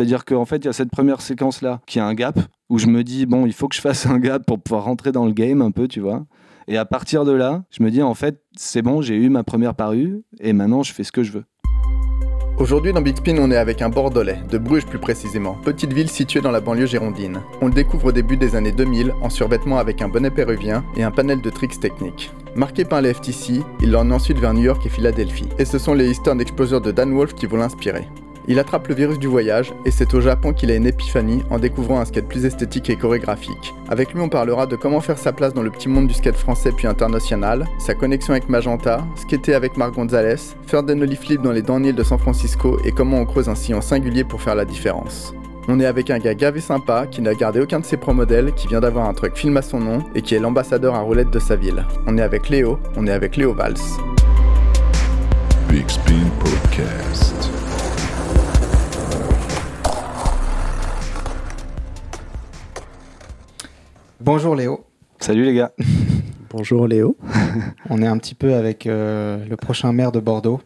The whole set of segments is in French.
C'est-à-dire qu'en fait, il y a cette première séquence-là qui a un gap, où je me dis, bon, il faut que je fasse un gap pour pouvoir rentrer dans le game un peu, tu vois. Et à partir de là, je me dis, en fait, c'est bon, j'ai eu ma première parue, et maintenant, je fais ce que je veux. Aujourd'hui dans Big Spin, on est avec un Bordelais, de Bruges plus précisément, petite ville située dans la banlieue girondine. On le découvre au début des années 2000 en survêtement avec un bonnet péruvien et un panel de tricks techniques. Marqué par les FTC, il l'emmène ensuite vers New York et Philadelphie. Et ce sont les Eastern Exposures de Dan Wolf qui vont l'inspirer. Il attrape le virus du voyage et c'est au Japon qu'il a une épiphanie en découvrant un skate plus esthétique et chorégraphique. Avec lui, on parlera de comment faire sa place dans le petit monde du skate français puis international, sa connexion avec Magenta, skater avec Marc Gonzalez, faire des nollie flips dans les downhills de San Francisco et comment on creuse un sillon singulier pour faire la différence. On est avec un gars gavé sympa qui n'a gardé aucun de ses pro-modèles, qui vient d'avoir un truc film à son nom et qui est l'ambassadeur à roulette de sa ville. On est avec Léo, on est avec Léo Valls. Big Spin Podcast. Bonjour Léo. Salut les gars. Bonjour Léo. On est un petit peu avec euh, le prochain maire de Bordeaux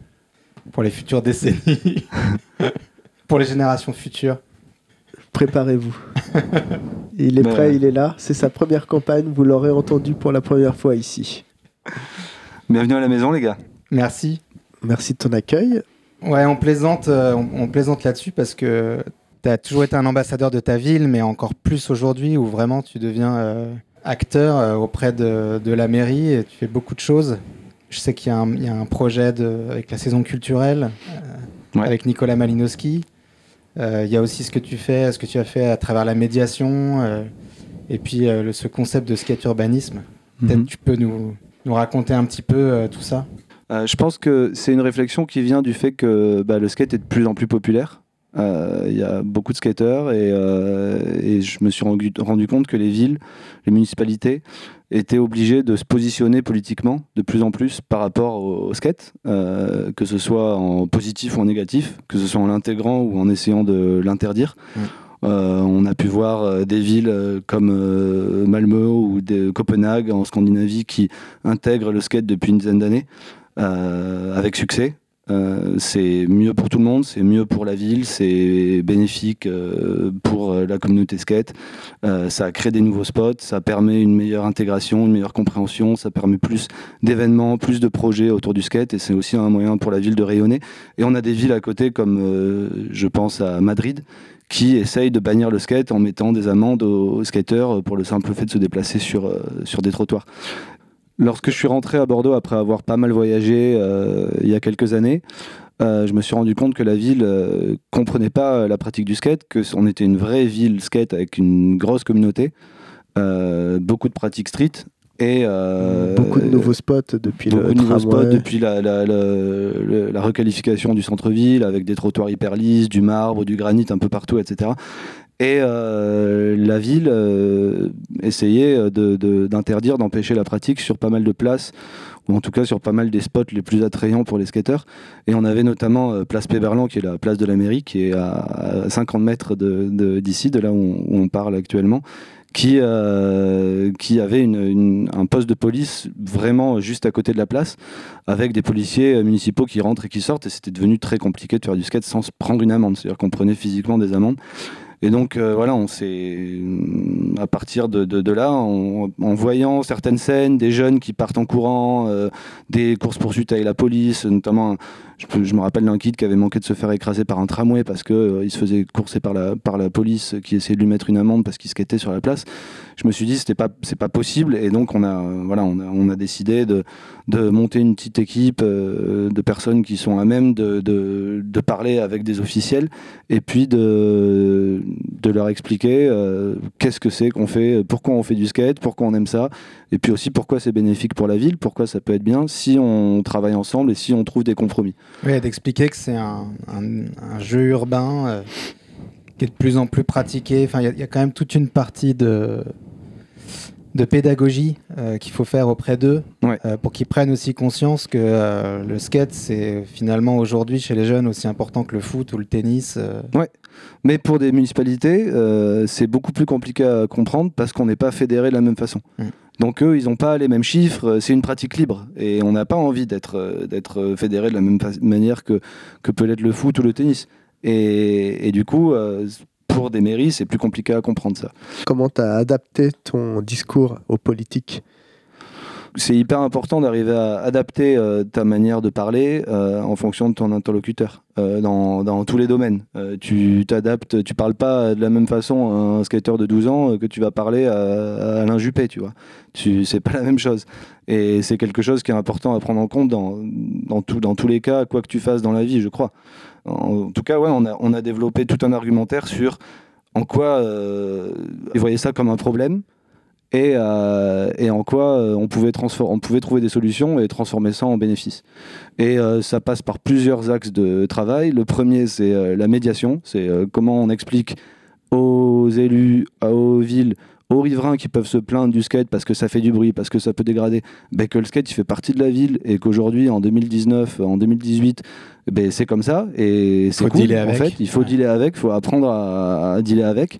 pour les futures décennies, pour les générations futures. Préparez-vous. Il est prêt, il est là. C'est sa première campagne, vous l'aurez entendu pour la première fois ici. Bienvenue à la maison les gars. Merci. Merci de ton accueil. Ouais, on plaisante, euh, on, on plaisante là-dessus parce que tu as toujours été un ambassadeur de ta ville, mais encore plus aujourd'hui où vraiment tu deviens euh, acteur euh, auprès de, de la mairie et tu fais beaucoup de choses. Je sais qu'il y, a un- il y a un projet de, avec la saison culturelle, euh, Ouais. avec Nicolas Malinowski. Il y a aussi ce que tu fais, ce que tu as fait à travers la médiation, et puis le- ce concept de skate urbanisme. Peut-être Mhm. tu peux nous, nous raconter un petit peu tout ça? Euh, je pense que c'est une réflexion qui vient du fait que bah, le skate est de plus en plus populaire. Euh, Il y a beaucoup de skateurs et, euh, et je me suis rendu, rendu compte que les villes, les municipalités étaient obligées de se positionner politiquement de plus en plus par rapport au, au skate, euh, que ce soit en positif ou en négatif, que ce soit en l'intégrant ou en essayant de l'interdire. Mm. On a pu voir des villes comme Malmö ou de Copenhague en Scandinavie qui intègrent le skate depuis une dizaine d'années avec succès. Euh, c'est mieux pour tout le monde, c'est mieux pour la ville, c'est bénéfique euh, pour euh, la communauté skate. Ça crée des nouveaux spots, ça permet une meilleure intégration, une meilleure compréhension, ça permet plus d'événements, plus de projets autour du skate et c'est aussi un moyen pour la ville de rayonner. Et on a des villes à côté comme je pense à Madrid qui essayent de bannir le skate en mettant des amendes aux, skateurs pour le simple fait de se déplacer sur, sur des trottoirs. Lorsque je suis rentré à Bordeaux après avoir pas mal voyagé euh, il y a quelques années, euh, je me suis rendu compte que la ville euh, comprenait pas la pratique du skate, que on était une vraie ville skate avec une grosse communauté, beaucoup de pratiques street et Beaucoup de nouveaux spots depuis le de nouveaux spots depuis la, la- la- le- la requalification du centre-ville avec des trottoirs hyper lisses, du marbre, du granit un peu partout, etc. Et euh, la ville euh, essayait de- d'interdire, d'empêcher la pratique sur pas mal de places, ou en tout cas sur pas mal des spots les plus attrayants pour les skateurs. Et on avait notamment euh, Place Péberlan, qui est la place de la mairie, qui est à, à 50 mètres d'ici, de, là où on, parle actuellement, qui, euh, qui avait un poste de police vraiment juste à côté de la place, avec des policiers euh, municipaux qui rentrent et qui sortent, et c'était devenu très compliqué de faire du skate sans se prendre une amende, c'est-à-dire qu'on prenait physiquement des amendes. Et donc euh, voilà, on s'est à partir de, là, en, en voyant certaines scènes, des jeunes qui partent en courant, euh, des courses poursuites avec la police, notamment, je, me rappelle d'un kid qui avait manqué de se faire écraser par un tramway parce que euh, se faisait courser par la par la police qui essayait de lui mettre une amende parce qu'il skatait sur la place. Je me suis dit c'était pas c'est pas possible et donc on a euh, voilà on a, décidé de de monter une petite équipe euh, de personnes qui sont à même de, de, de parler avec des officiels et puis de, de leur expliquer qu'est-ce que c'est qu'on fait, pourquoi on fait du skate, pourquoi on aime ça, et puis aussi pourquoi c'est bénéfique pour la ville, pourquoi ça peut être bien si on travaille ensemble et si on trouve des compromis. Oui, d'expliquer que c'est un, un- un jeu urbain euh, qui est de plus en plus pratiqué. Enfin, il y a- il y, a quand même toute une partie de, de pédagogie euh, qu'il faut faire auprès d'eux Ouais. euh, pour qu'ils prennent aussi conscience que le skate, c'est finalement aujourd'hui chez les jeunes aussi important que le foot ou le tennis. euh. Mais pour des municipalités, c'est beaucoup plus compliqué à comprendre parce qu'on n'est pas fédéré de la même façon. Mm. Donc eux, ils n'ont pas les mêmes chiffres, euh, c'est une pratique libre. Et on n'a pas envie d'être euh, d'être fédéré de la même manière que, que peut l'être le foot ou le tennis. Et, et du coup, euh, pour des mairies, c'est plus compliqué à comprendre ça. Comment tu as adapté ton discours aux politiques? C'est hyper important d'arriver à adapter euh, ta manière de parler euh, en fonction de ton interlocuteur euh, dans, tous les domaines. tu t'adaptes, tu parles pas de la même façon à un skater de 12 ans que tu vas parler à, Alain Juppé, tu vois. Tu, c'est pas la même chose. Et c'est quelque chose qui est important à prendre en compte dans, dans, tout, dans tous les cas, quoi que tu fasses dans la vie, je crois. En, tout cas, ouais, on a, on a développé tout un argumentaire sur en quoi ils voyaient ça comme un problème euh, et, en quoi euh, on, pouvait on pouvait trouver des solutions et transformer ça en bénéfice. Et euh, ça passe par plusieurs axes de travail. Le premier, c'est la médiation, c'est comment on explique aux élus, aux villes, aux riverains qui peuvent se plaindre du skate parce que ça fait du bruit, parce que ça peut dégrader, ben que le skate il fait partie de la ville et qu'aujourd'hui en 2019, en 2018, ben c'est comme ça et c'est cool. En fait, il faut dealer avec, il faut apprendre à, à dealer avec.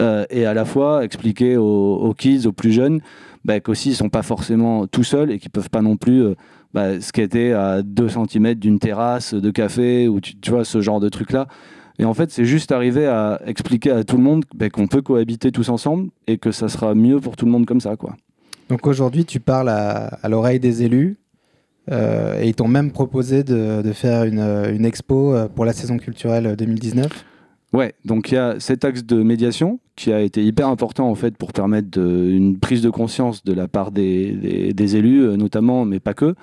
Euh, et à la fois expliquer aux, kids, aux plus jeunes, bah, qu'aussi ils sont pas forcément tout seuls et qu'ils peuvent pas non plus euh, bah, skater à 2 cm d'une terrasse de café ou tu, vois ce genre de truc là. Et en fait, c'est juste arriver à expliquer à tout le monde bah, qu'on peut cohabiter tous ensemble et que ça sera mieux pour tout le monde comme ça. Quoi. Donc aujourd'hui, tu parles à, l'oreille des élus euh, et ils t'ont même proposé de, faire une, une, expo pour la saison culturelle 2019. Ouais, donc il y a cet axe de médiation qui a été hyper important en fait pour permettre une prise de conscience de la part des, élus euh, notamment, mais pas que.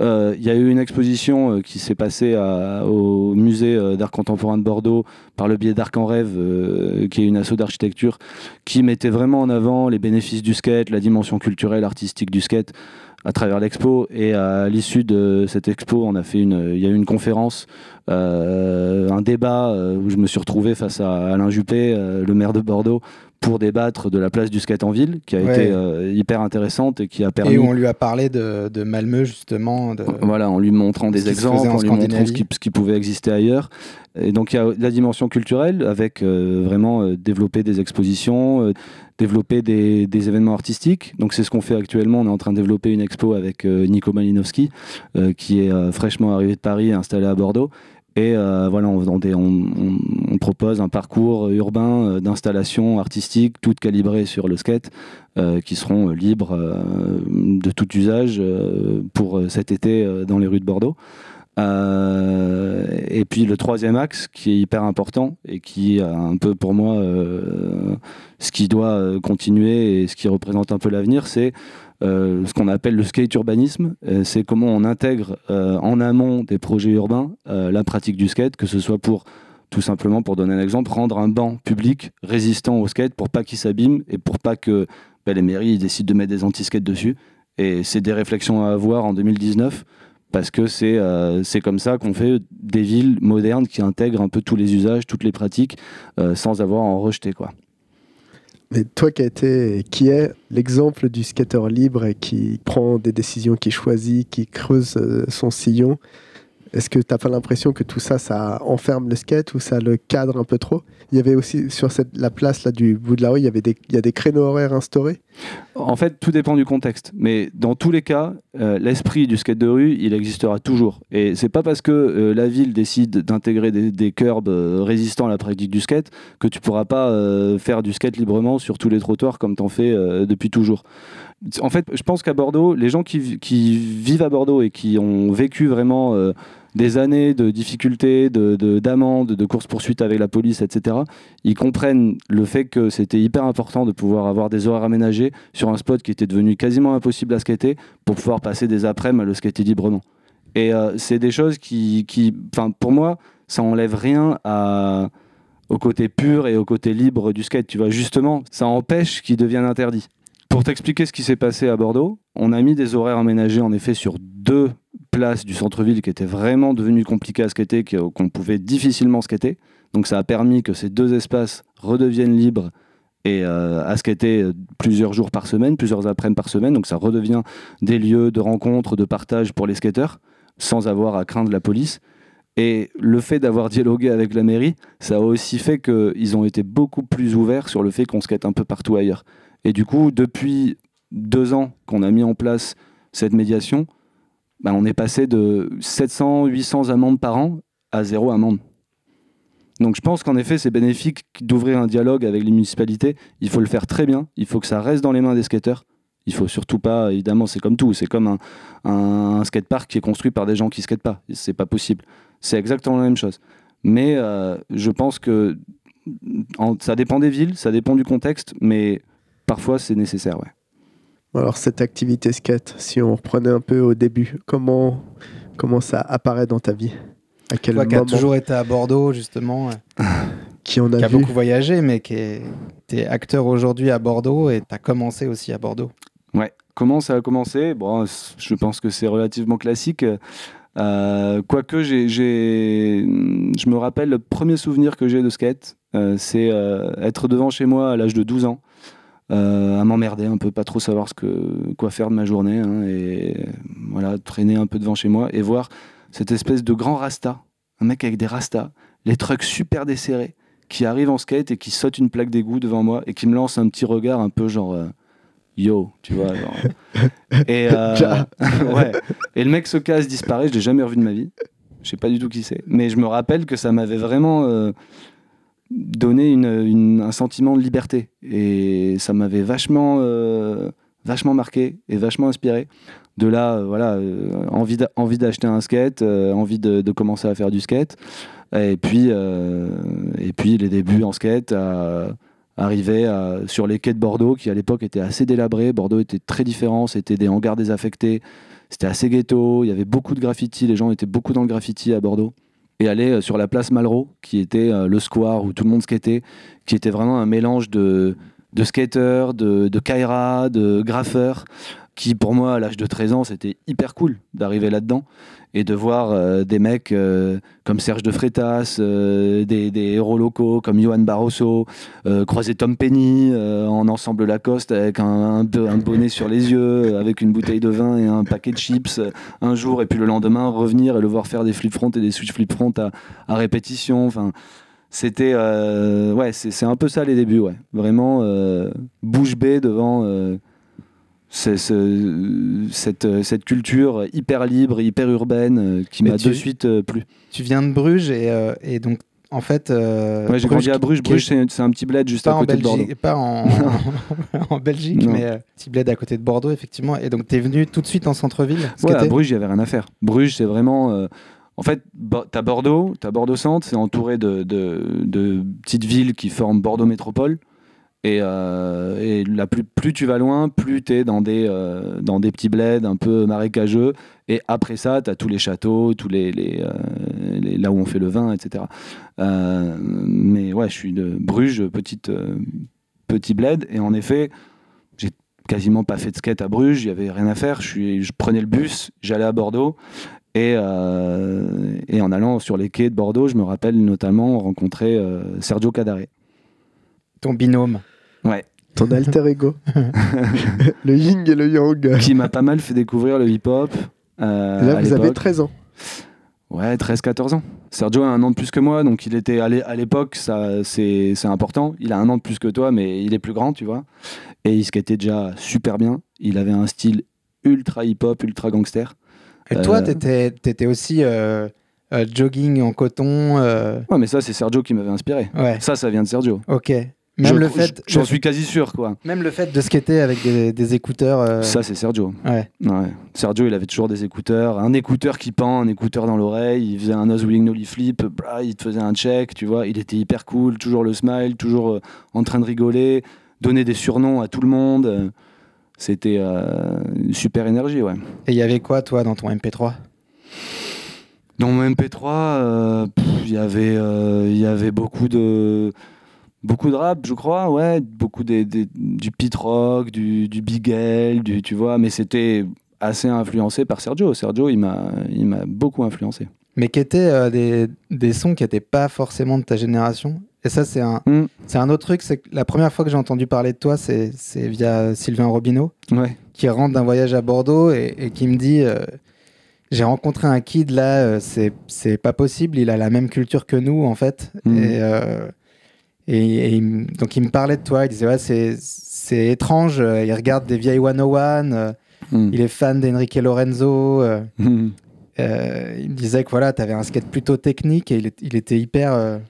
Euh, il y a eu une exposition euh, qui s'est passée au musée d'art contemporain de Bordeaux par le biais d'Arc en rêve, qui est une asso d'architecture, qui mettait vraiment en avant les bénéfices du skate, la dimension culturelle, artistique du skate à travers l'expo. Et à l'issue de cette expo, on a fait une, il y a eu une conférence, euh, un débat euh, où je me suis retrouvé face à Alain Juppé, euh, le maire de Bordeaux, pour débattre de la place du skate en ville, qui a été hyper intéressante et qui a permis. Et on lui a parlé de, de Malmö justement. De... Voilà, en lui montrant des exemples, en, lui montrant ce qui, ce qui, pouvait exister ailleurs. Et donc il y a la dimension culturelle avec vraiment développer des expositions, développer des, des, événements artistiques. Donc c'est ce qu'on fait actuellement. On est en train de développer une expo avec Nico Malinowski, qui est fraîchement arrivé de Paris, installé à Bordeaux et euh, voilà, on, propose un parcours urbain euh, d'installation artistique, toutes calibrées sur le skate, euh, qui seront libres de tout usage pour cet été dans les rues de Bordeaux. et puis le troisième axe qui est hyper important et qui est un peu pour moi ce qui doit continuer et ce qui représente un peu l'avenir, c'est ce qu'on appelle le skate urbanisme. Euh, c'est comment on intègre euh, en amont des projets urbains la pratique du skate, que ce soit pour tout simplement, pour donner un exemple, rendre un banc public résistant au skate pour pas qu'il s'abîme et pour pas que ben, les mairies décident de mettre des anti-skates dessus. Et c'est des réflexions à avoir en 2019 parce que c'est c'est comme ça qu'on fait des villes modernes qui intègrent un peu tous les usages, toutes les pratiques, sans avoir à en rejeter. Quoi. Mais toi qui, été, qui est l'exemple du skater libre et qui prend des décisions, qui choisit, qui creuse euh, son sillon, est-ce que tu n'as pas l'impression que tout ça, ça enferme le skate ou ça le cadre un peu trop? Il y avait aussi sur cette, la place là, du bout de la rue, il y, avait des, il y a des créneaux horaires instaurés? En fait, tout dépend du contexte. Mais dans tous les cas, euh, l'esprit du skate de rue, il existera toujours. Et c'est pas parce que euh, la ville décide d'intégrer des, des curbs euh, résistants à la pratique du skate que tu pourras pas faire du skate librement sur tous les trottoirs comme tu en fais depuis toujours. En fait, je pense qu'à Bordeaux, les gens qui, vivent à Bordeaux et qui ont vécu vraiment des années de difficultés, d'amendes, de, de, de courses-poursuites avec la police, etc., ils comprennent le fait que c'était hyper important de pouvoir avoir des horaires aménagés sur un spot qui était devenu quasiment impossible à skater pour pouvoir passer des après-midi à le skater librement. Et euh, c'est des choses qui, qui pour moi, ça enlève rien au côté pur et au côté libre du skate. Tu vois, justement, ça empêche qu'il devienne interdit. Pour t'expliquer ce qui s'est passé à Bordeaux, on a mis des horaires aménagés en effet sur deux place du centre-ville qui était vraiment devenu compliqué à skater, qu'on pouvait difficilement skater. Donc ça a permis que ces deux espaces redeviennent libres et euh, à skater euh, plusieurs jours par semaine, plusieurs après-midi par semaine. Donc ça redevient des lieux de rencontre, de partage pour les skateurs, sans avoir à craindre la police. Et le fait d'avoir dialogué avec la mairie, ça a aussi fait qu'ils ont été beaucoup plus ouverts sur le fait qu'on skate un peu partout ailleurs. Et du coup, depuis deux ans qu'on a mis en place cette médiation, bah, on est passé de 700, 800 amendes par an à zéro amende. Donc je pense qu'en effet, c'est bénéfique d'ouvrir un dialogue avec les municipalités. Il faut le faire très bien. Il faut que ça reste dans les mains des skateurs. Il faut surtout pas, évidemment, c'est comme tout. C'est comme un, skatepark qui est construit par des gens qui skatent pas. C'est pas possible. C'est exactement la même chose. Mais euh, je pense que ça dépend des villes, ça dépend du contexte, mais parfois c'est nécessaire. Ouais. Alors cette activité skate, si on reprenait un peu au début, comment, comment ça apparaît dans ta vie? À quel Toi qui as moment? toujours été à Bordeaux, justement, Qui a qui a vu? beaucoup voyagé, mais qui est, acteur aujourd'hui à Bordeaux et t'as commencé aussi à Bordeaux. Ouais. Comment ça a commencé? Bon, je pense que c'est relativement classique. Euh, quoique, j'ai, j'ai- je me rappelle le premier souvenir que j'ai de skate, euh, c'est euh, être devant chez moi à l'âge de 12 ans, euh, à m'emmerder un peu, pas trop savoir ce que, quoi faire de ma journée, hein, et voilà, traîner un peu devant chez moi et voir cette espèce de grand rasta, un mec avec des rastas, les trucks super desserrés, qui arrive en skate et qui saute une plaque d'égout devant moi et qui me lance un petit regard un peu genre. euh, Yo, tu vois. genre. Et, euh, ouais. et le mec se casse, disparaît, je l'ai jamais revu de ma vie. Je sais pas du tout qui c'est. Mais je me rappelle que ça m'avait vraiment euh, donné une, un sentiment de liberté. Et ça m'avait vachement, euh, vachement marqué et vachement inspiré. De là, euh, voilà, euh, envie d'a- envie d'acheter un skate, envie de, de commencer à faire du skate. Et puis, et puis les débuts en skate, arriver sur les quais de Bordeaux, qui à l'époque étaient assez délabrés. Bordeaux était très différent, c'était des hangars désaffectés, c'était assez ghetto, il y avait beaucoup de graffiti, les gens étaient beaucoup dans le graffiti à Bordeaux. Et aller euh, sur la place Malraux, qui était euh, le square où tout le monde skatait, qui était vraiment un mélange de, de skateurs, de, de kaira, de graffeurs, qui pour moi, à l'âge de 13 ans, c'était hyper cool d'arriver là-dedans et de voir euh, des mecs euh, comme Serge de Freitas, euh, des, des héros locaux comme Johan Barroso, croiser Tom Penny en ensemble Lacoste avec un, bonnet sur les yeux, avec une bouteille de vin et un paquet de chips un jour, et puis le lendemain revenir et le voir faire des flip front et des switch flip front à, répétition. Enfin, c'était ouais, c'est un peu ça les débuts, ouais. Vraiment bouche bée devant. C'est- ce- cette, cette culture hyper libre, hyper urbaine euh, qui m'a tu- de suite euh, plu. Tu viens de Bruges et, euh, et donc, en fait. euh, Ouais, j'ai grandi à Bruges. Bruges, c'est un petit bled juste à côté de Bordeaux. Pas en, en Belgique, Non. mais euh, petit bled à côté de Bordeaux, effectivement. Et donc, t'es venu tout de suite en centre-ville Ouais, à Bruges, il n'y avait rien à faire. Bruges, c'est vraiment. euh, en fait, Bo- t'as Bordeaux, t'as Bordeaux-Centre, c'est entouré de, de- de petites villes qui forment Bordeaux Métropole. Et, euh, et la plus, plus tu vas loin, plus tu es dans des, euh, dans des petits bleds un peu marécageux. Et après ça, tu as tous les châteaux, tous euh, les- là où on fait le vin, etc. Mais ouais, je suis de Bruges, petite, petit bled. Et en effet, j'ai quasiment pas fait de skate à Bruges, il y avait rien à faire. Je, prenais le bus, j'allais à Bordeaux. Et, en allant sur les quais de Bordeaux, je me rappelle notamment rencontrer Sergio Cadare. Ton binôme. Ton alter ego. le yin et le yang. qui m'a pas mal fait découvrir le hip-hop. euh, Là, à vous avez l'époque. 13 ans. Ouais, 13-14 ans. Sergio a un an de plus que moi, donc il était à l'é- à l'époque, ça c'est important. Il a un an de plus que toi, mais il est plus grand, tu vois. Et il skatait déjà super bien. Il avait un style ultra hip-hop, ultra gangster. Et toi, Euh, t'étais étais aussi euh, euh, jogging en coton. euh, Ouais, mais ça, c'est Sergio qui m'avait inspiré. Ouais, Ça, ça vient de Sergio. ok. Même Je- le fait, J'en suis quasi sûr, quoi. même le fait de skater avec des, des écouteurs. euh, Ça, c'est Sergio. ouais. Ouais. Sergio, il avait toujours des écouteurs. Un écouteur qui pend, un écouteur dans l'oreille. Il faisait un wheeling nollie flip. blah, il te faisait un check, tu vois. Il était hyper cool, toujours le smile, toujours euh, en train de rigoler, donner des surnoms à tout le monde. Euh, C'était euh, une super énergie, ouais. Et il y avait quoi, toi, dans ton MP3 Dans mon MP3, euh, pff, il y avait, il y avait beaucoup de, beaucoup de rap, je crois, ouais, beaucoup des, des- du pit rock, du, du big L, du, tu vois, mais c'était assez influencé par Sergio. Sergio, il m'a, il m'a beaucoup influencé. Mais qui étaient euh, des, des sons qui n'étaient pas forcément de ta génération. Et ça, c'est un, Mm. c'est un autre truc. C'est que la première fois que j'ai entendu parler de toi, c'est c'est via Sylvain Robineau, Ouais. qui rentre d'un voyage à Bordeaux et, et qui me dit euh, J'ai rencontré un kid là, euh, c'est c'est pas possible, il a la même culture que nous, en fait. Mhm. Et, et, et il me- donc, il me parlait de toi. Il disait Ouais, c'est c'est étrange, euh, il regarde des vieilles 101, euh, Mm. il est fan d'Enrique Lorenzo. euh, Mm. euh, il me disait que voilà, tu avais un skate plutôt technique et il, est- il était hyper,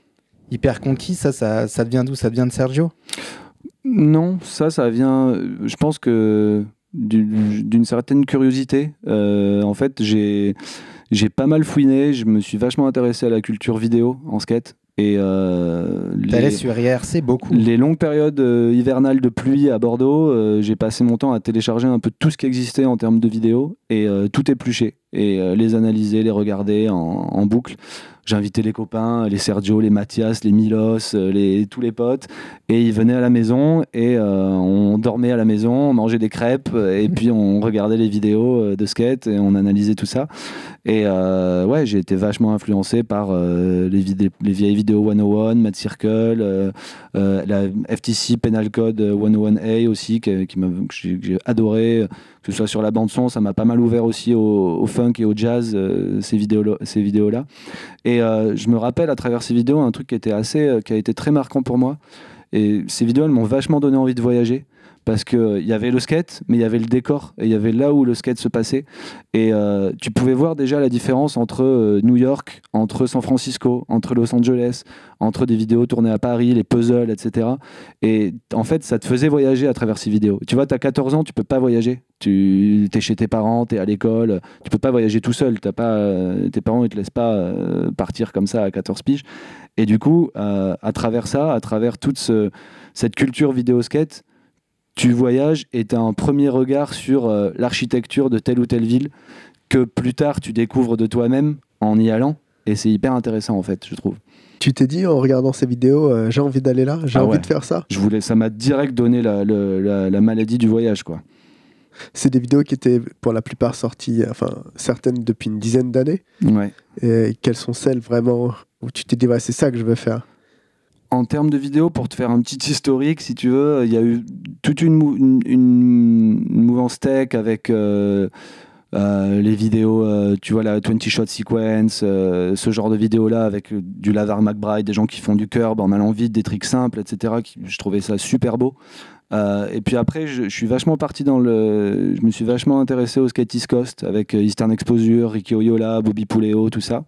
hyper conquis. Ça, ça, ça vient d'où? Ça vient de Sergio? Non, ça, ça vient. Je pense que du- d'une certaine curiosité. En fait, j'ai j'ai pas mal fouiné. Je me suis vachement intéressé à la culture vidéo en skate. Et euh, les, sur IRC beaucoup. les longues périodes euh, hivernales de pluie à Bordeaux, euh, j'ai passé mon temps à télécharger un peu tout ce qui existait en termes de vidéos et tout éplucher et euh, les analyser, les regarder en, en boucle. J'invitais les copains, les Sergio, les Mathias, les Milos, euh, les, tous les potes, et ils venaient à la maison et euh, on dormait à la maison, on mangeait des crêpes et puis on regardait les vidéos de skate et on analysait tout ça. Et euh, ouais, j'ai été vachement influencé par euh, les, vidé- les vieilles vidéos 101, Mad Circle, la FTC Penal Code 101A aussi, qui que j'ai adoré, que ce soit sur la bande son, ça m'a pas mal ouvert aussi au, au funk et au jazz, euh, ces vidéos ces vidéos. Et euh, je me rappelle à travers ces vidéos un truc qui était assez, euh, qui a été très marquant pour moi. Et ces vidéos, elles m'ont vachement donné envie de voyager. Parce qu'il y avait le skate, mais il y avait le décor, et il y avait là où le skate se passait. Et euh, tu pouvais voir déjà la différence entre euh, New York, entre San Francisco, entre Los Angeles, entre des vidéos tournées à Paris, les puzzles, etc. Et en fait, ça te faisait voyager à travers ces vidéos. Tu vois, tu as 14 ans, tu peux pas voyager. Tu es chez tes parents, tu es à l'école, tu peux pas voyager tout seul. T'as pas, euh, tes parents ne te laissent pas euh, partir comme ça à 14 piges. Et du coup, euh, à travers ça, à travers toute ce- cette culture vidéo skate, tu voyages et tu as un premier regard sur euh, l'architecture de telle ou telle ville que plus tard tu découvres de toi-même en y allant. Et c'est hyper intéressant en fait, je trouve. Tu t'es dit en regardant ces vidéos, euh, j'ai envie d'aller là, j'ai Ah envie ouais. de faire ça. Je voulais, ça m'a direct donné la, le- la- la maladie du voyage. quoi. C'est des vidéos qui étaient pour la plupart sorties, enfin certaines depuis une dizaine d'années. Ouais. Et quelles sont celles vraiment où tu t'es dit, ouais, c'est ça que je veux faire? En termes de vidéos, pour te faire un petit historique, si tu veux, il y a eu toute une, mou- une, mouvance tech avec euh, euh, les vidéos, euh, tu vois, la 20 shot sequence, ce genre de vidéos-là avec du Lavar McBride, des gens qui font du curb en allant vite, des tricks simples, etc. je trouvais ça super beau. Et puis après, je, suis vachement parti dans le. Je me suis vachement intéressé au skate East Coast avec Eastern Exposure, Ricky Oyola, Bobby Puleo, tout ça.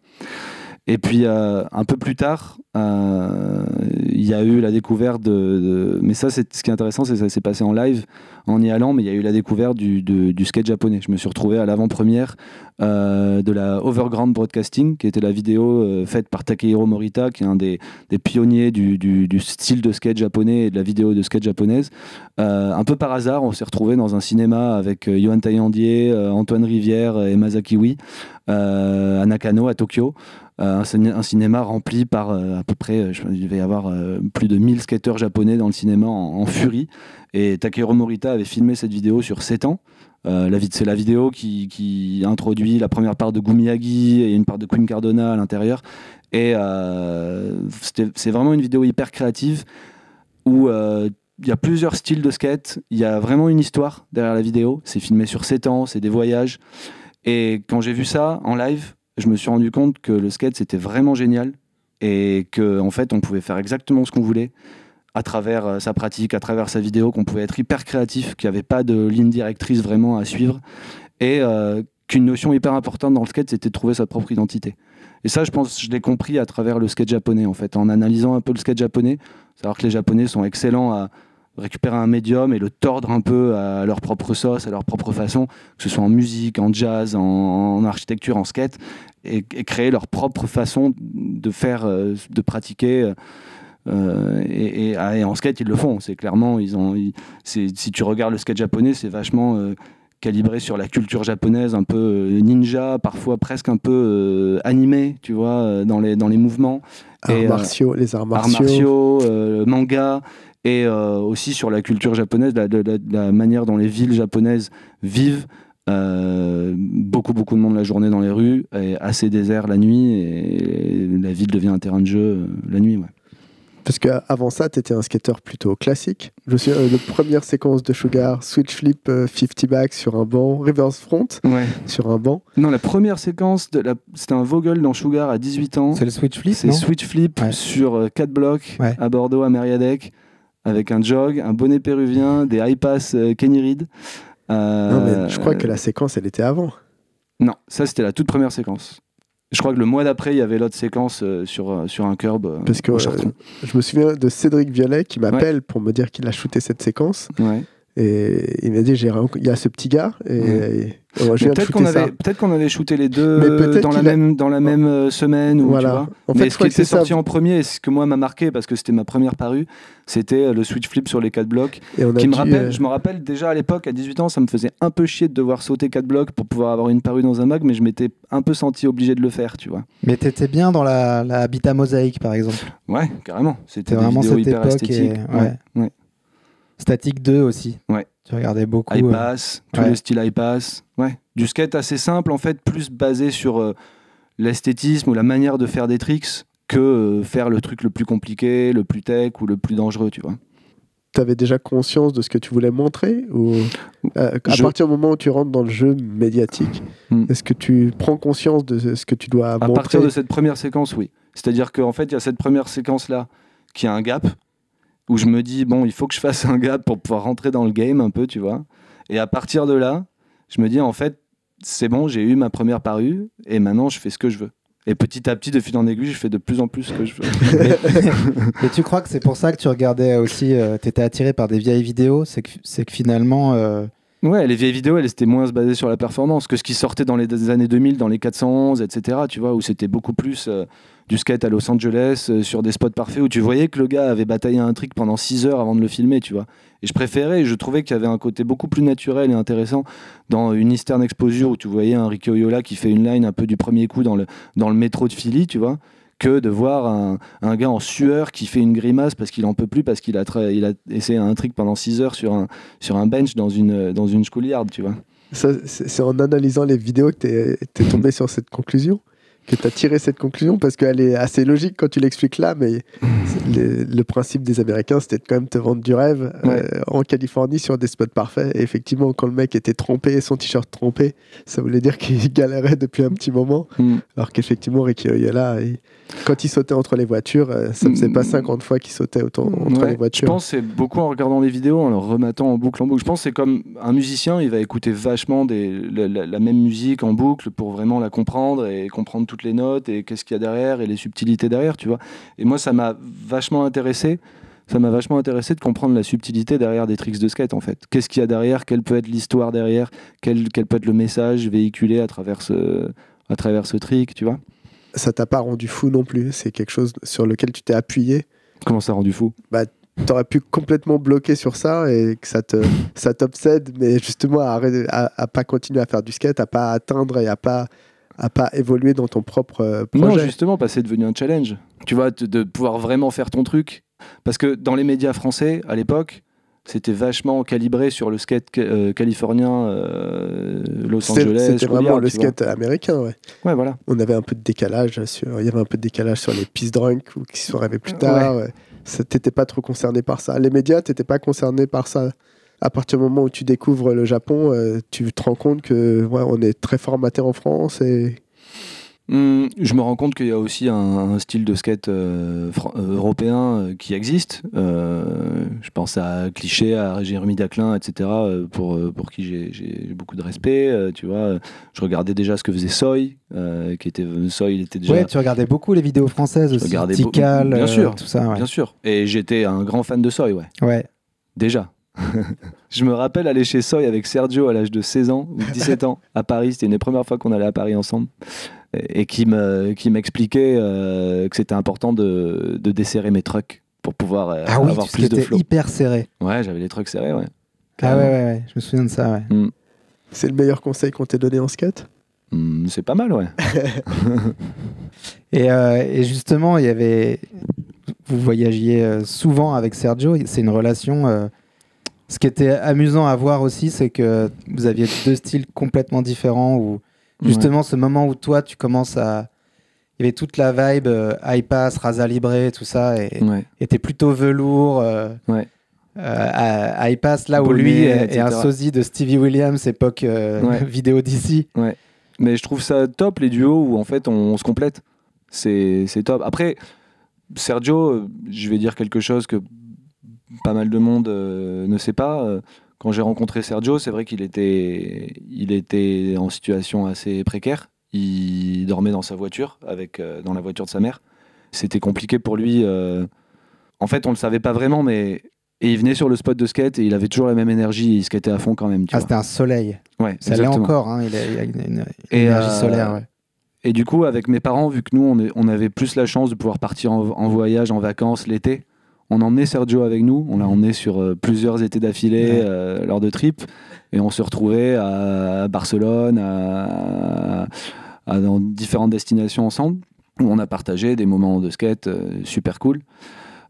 Et puis euh, un peu plus tard, euh, il y a eu la découverte de, de- Mais ça, c'est ce qui est intéressant, c'est que ça s'est passé en live, en y allant, mais il y a eu la découverte du, du skate japonais. Je me suis retrouvé à l'avant-première euh, de la Overground Broadcasting, qui était la vidéo euh, faite par Takehiro Morita, qui est un des, des pionniers du, du- style de skate japonais et de la vidéo de skate japonaise. Euh, un peu par hasard, on s'est retrouvé dans un cinéma avec Yohan Taillandier, Antoine Rivière et Masaki Ui, euh, à Nakano, à Tokyo. Un, ciné- un cinéma rempli par à peu près, je- il devait y avoir plus de 1000 skateurs japonais dans le cinéma en furie. Et Takehiro Morita avait filmé cette vidéo sur 7 ans. Euh, c'est la vidéo qui, introduit la première part de Gumiyagi et une part de Queen Cardona à l'intérieur. Et euh, c'est vraiment une vidéo hyper créative où euh, il y a plusieurs styles de skate. Il y a vraiment une histoire derrière la vidéo. C'est filmé sur 7 ans, c'est des voyages. Et quand j'ai vu ça en live, je me suis rendu compte que le skate c'était vraiment génial et que en fait on pouvait faire exactement ce qu'on voulait à travers euh, sa pratique, à travers sa vidéo, qu'on pouvait être hyper créatif, qu'il n'y avait pas de ligne directrice vraiment à suivre et euh, qu'une notion hyper importante dans le skate c'était de trouver sa propre identité. Et ça, je pense, je l'ai compris à travers le skate japonais en fait, en analysant un peu le skate japonais, savoir que les Japonais sont excellents à récupérer un médium et le tordre un peu à leur propre sauce, à leur propre façon, que ce soit en musique, en jazz, en, architecture, en skate, et, et créer leur propre façon de faire, euh, de pratiquer. Euh, et, et- ah, et en skate, ils le font. C'est clairement, ils ont, ils- si tu regardes le skate japonais, c'est vachement euh, calibré sur la culture japonaise, un peu euh, ninja, parfois presque un peu animé, tu vois, dans les, dans les mouvements Arts Et, martiaux, les arts arts martiaux. euh, manga, et euh, aussi sur la culture japonaise, la, manière dont les villes japonaises vivent. Euh, beaucoup, beaucoup de monde la journée dans les rues, et assez désert la nuit, et la ville devient un terrain de jeu la nuit. Ouais. Parce qu'avant ça, tu étais un skateur plutôt classique. Je euh, la première séquence de Sugar, switch flip, euh, 50 back sur un banc, reverse front sur un banc. Non, la première séquence, de la... c'était un Vogel dans Sugar à 18 ans. C'est le switch flip, C'est switch flip Ouais. sur 4 blocs Ouais. à Bordeaux, à Mériadec, avec un jog, un bonnet péruvien, des high pass euh, Kenny Reed. Euh, Non, mais je crois que la séquence, elle était avant. Non, ça c'était la toute première séquence. Je crois que le mois d'après, il y avait l'autre séquence euh, sur, euh, sur un curb euh, Parce que je me souviens de Cédric Violet qui m'appelle pour me dire qu'il a shooté cette séquence. Ouais. Et il m'a dit il y a ce petit gars et, Ouais. et Peut-être qu'on avait, qu'on shooté les deux dans, la a- même, dans la même euh, semaine. Ou, tu Voilà. vois. En fait, Mais ce qui était ça. sorti en premier, et ce que moi m'a marqué, parce que c'était ma première parue, c'était euh, le switch flip sur les 4 blocs. Et on a Qui me rappelle, euh, Je me rappelle déjà à l'époque, à 18 ans, ça me faisait un peu chier de devoir sauter 4 blocs pour pouvoir avoir une parue dans un mag, mais je m'étais un peu senti obligé de le faire, tu vois. Mais t'étais bien dans la, la Habitat Mosaïque, par exemple. Ouais, carrément. C'était vraiment cette hyper époque. et- esthétiques. ouais. ouais. Static 2 aussi. Ouais. Tu regardais beaucoup. High euh, pass, tout ouais. le style high pass. Ouais. Du skate assez simple, en fait, plus basé sur euh, l'esthétisme ou la manière de faire des tricks que euh, faire le truc le plus compliqué, le plus tech ou le plus dangereux, tu vois. tu avais déjà conscience de ce que tu voulais montrer ou euh, à Je- partir du moment où tu rentres dans le jeu médiatique, Hmm. est-ce que tu prends conscience de ce que tu dois À montrer partir de cette première séquence, oui. C'est-à-dire qu'en fait, il y a cette première séquence-là qui a un gap, où je me dis, bon, il faut que je fasse un gap pour pouvoir rentrer dans le game un peu, tu vois. Et à partir de là, je me dis, en fait, c'est bon, j'ai eu ma première parue, et maintenant, je fais ce que je veux. Et petit à petit, de fil en aiguille, je fais de plus en plus ce que je veux. Et tu crois que c'est pour ça que tu regardais aussi, tu étais attiré par des vieilles vidéos? C'est que, que finalement, euh, Ouais, les vieilles vidéos, elles étaient moins basées sur la performance que ce qui sortait dans les années 2000, dans les 411, etc. Tu vois, où c'était beaucoup plus euh, du skate à Los Angeles, euh, sur des spots parfaits, où tu voyais que le gars avait bataillé un trick pendant 6 heures avant de le filmer, tu vois. Et je préférais, je trouvais qu'il y avait un côté beaucoup plus naturel et intéressant dans une Eastern Exposure où tu voyais un Ricky Oyola qui fait une line un peu du premier coup dans le, dans le métro de Philly, tu vois que de voir un, un gars en sueur qui fait une grimace parce qu'il en peut plus, parce qu'il a, essayé un trick pendant 6 heures sur un, sur un bench dans une, dans une schoolyard, tu vois. C'est en analysant les vidéos que tu es, tombé sur cette conclusion que tu as tiré cette conclusion parce qu'elle est assez logique quand tu l'expliques là, mais c'est le, le principe des Américains, c'était de quand même te vendre du rêve euh, en Californie sur des spots parfaits. Et effectivement, quand le mec était trompé, son t-shirt trompé, ça voulait dire qu'il galérait depuis un petit moment. Mm. Alors qu'effectivement, Ricky Oyola, il- quand il sautait entre les voitures, euh, ça faisait pas Mm. 50 fois qu'il sautait autant, entre Ouais, les Je voitures. pense que c'est beaucoup en regardant les vidéos, en le remettant en boucle en boucle. Je pense que c'est comme un musicien, il va écouter vachement des, la, la- la même musique en boucle pour vraiment la comprendre et comprendre toutes les notes et qu'est-ce qu'il y a derrière et les subtilités derrière, tu vois. Et moi, ça m'a vachement intéressé. Ça m'a vachement intéressé de comprendre la subtilité derrière des tricks de skate en fait. Qu'est-ce qu'il y a derrière? Quelle peut être l'histoire derrière? Quel, quel peut être le message véhiculé à travers ce, à travers ce trick, tu vois? Ça t'a pas rendu fou non plus? C'est quelque chose sur lequel tu t'es appuyé? Comment ça a rendu fou? T'aurais pu complètement bloquer sur ça et que ça te ça t'obsède, mais justement à, à, à pas continuer à faire du skate, à pas atteindre et à pas à pas évoluer dans ton propre euh, Non, projet. justement, parce que c'est devenu un challenge. Tu vois, de, pouvoir vraiment faire ton truc. Parce que dans les médias français, à l'époque, c'était vachement calibré sur le skate euh, californien, euh, Los Angeles. c'était vraiment le vois. skate américain, ouais. Ouais, voilà. On avait un peu de décalage sur, il y avait un peu de décalage sur les pistes drunk ou qui sont arrivés plus tard. ouais. T'étais pas trop concerné par ça. Les médias, t'étais pas concerné par ça. À partir du moment où tu découvres le Japon, euh, tu te rends compte que ouais, on est très formaté en France et Hum, je me rends compte qu'il y a aussi un, un style de skate euh, euh, européen euh, qui existe. Euh, je pense à Cliché, à Jérémy Daclin, etc., euh, pour, euh, pour qui j'ai- j'ai beaucoup de respect. euh, tu vois, je regardais déjà ce que faisait Soy, euh, qui était Soy, il était déjà ouais, tu regardais beaucoup les vidéos françaises aussi, Tikal, bien euh, sûr, tout ça. Ouais. Bien sûr. Et j'étais un grand fan de Soy, ouais. Ouais. Déjà. je me rappelle aller chez Soy avec Sergio à l'âge de 16 ans ou 17 ans à Paris. C'était une des premières fois qu'on allait à Paris ensemble. Et, et qui me- qui m'expliquait euh, que c'était important de, de desserrer mes trucks pour pouvoir euh, Ah oui, avoir plus de flow. hyper serré. Ouais, j'avais les trucks serrés, ouais. Ah ouais, ouais, ouais, je me souviens de ça, ouais. c'est le meilleur conseil qu'on t'ait donné en skate? Hum, c'est pas mal, ouais. Et, euh, et justement, il y avait. Vous voyagiez euh, souvent avec Sergio. C'est une relation. euh, Ce qui était amusant à voir aussi, c'est que vous aviez deux styles complètement différents. Où justement, ce moment où toi, tu commences à. Il y avait toute la vibe euh, high pass, rasa libre, tout ça, et Ouais. était plutôt velours. euh, Ouais. euh, à, à high pass, là où lui est, est un sosie de Stevie Williams, époque euh, vidéo d'ici. Mais je trouve ça top, les duos où en fait on, on se complète. C'est c'est top. Après, Sergio, euh, je vais dire quelque chose que pas mal de monde euh, ne sait pas. Euh, Quand j'ai rencontré Sergio, c'est vrai qu'il était, il était en situation assez précaire. Il dormait dans sa voiture, avec, euh, dans la voiture de sa mère. C'était compliqué pour lui. En fait, on le savait pas vraiment, mais. Et il venait sur le spot de skate et il avait toujours la même énergie. Il skatait à fond quand même. Tu Ah, c'était un soleil. Ouais, Ça l'est encore, hein, il a, il a une, une- une Et, énergie euh, solaire. ouais. Et du coup, avec mes parents, vu que nous, on, est- on avait plus la chance de pouvoir partir en, en voyage, en vacances l'été, on emmenait Sergio avec nous. On l'a emmené sur euh, plusieurs étés d'affilée euh, lors de trips. Et on se retrouvait à Barcelone, à, à- dans différentes destinations ensemble, où on a partagé des moments de skate euh, super cool.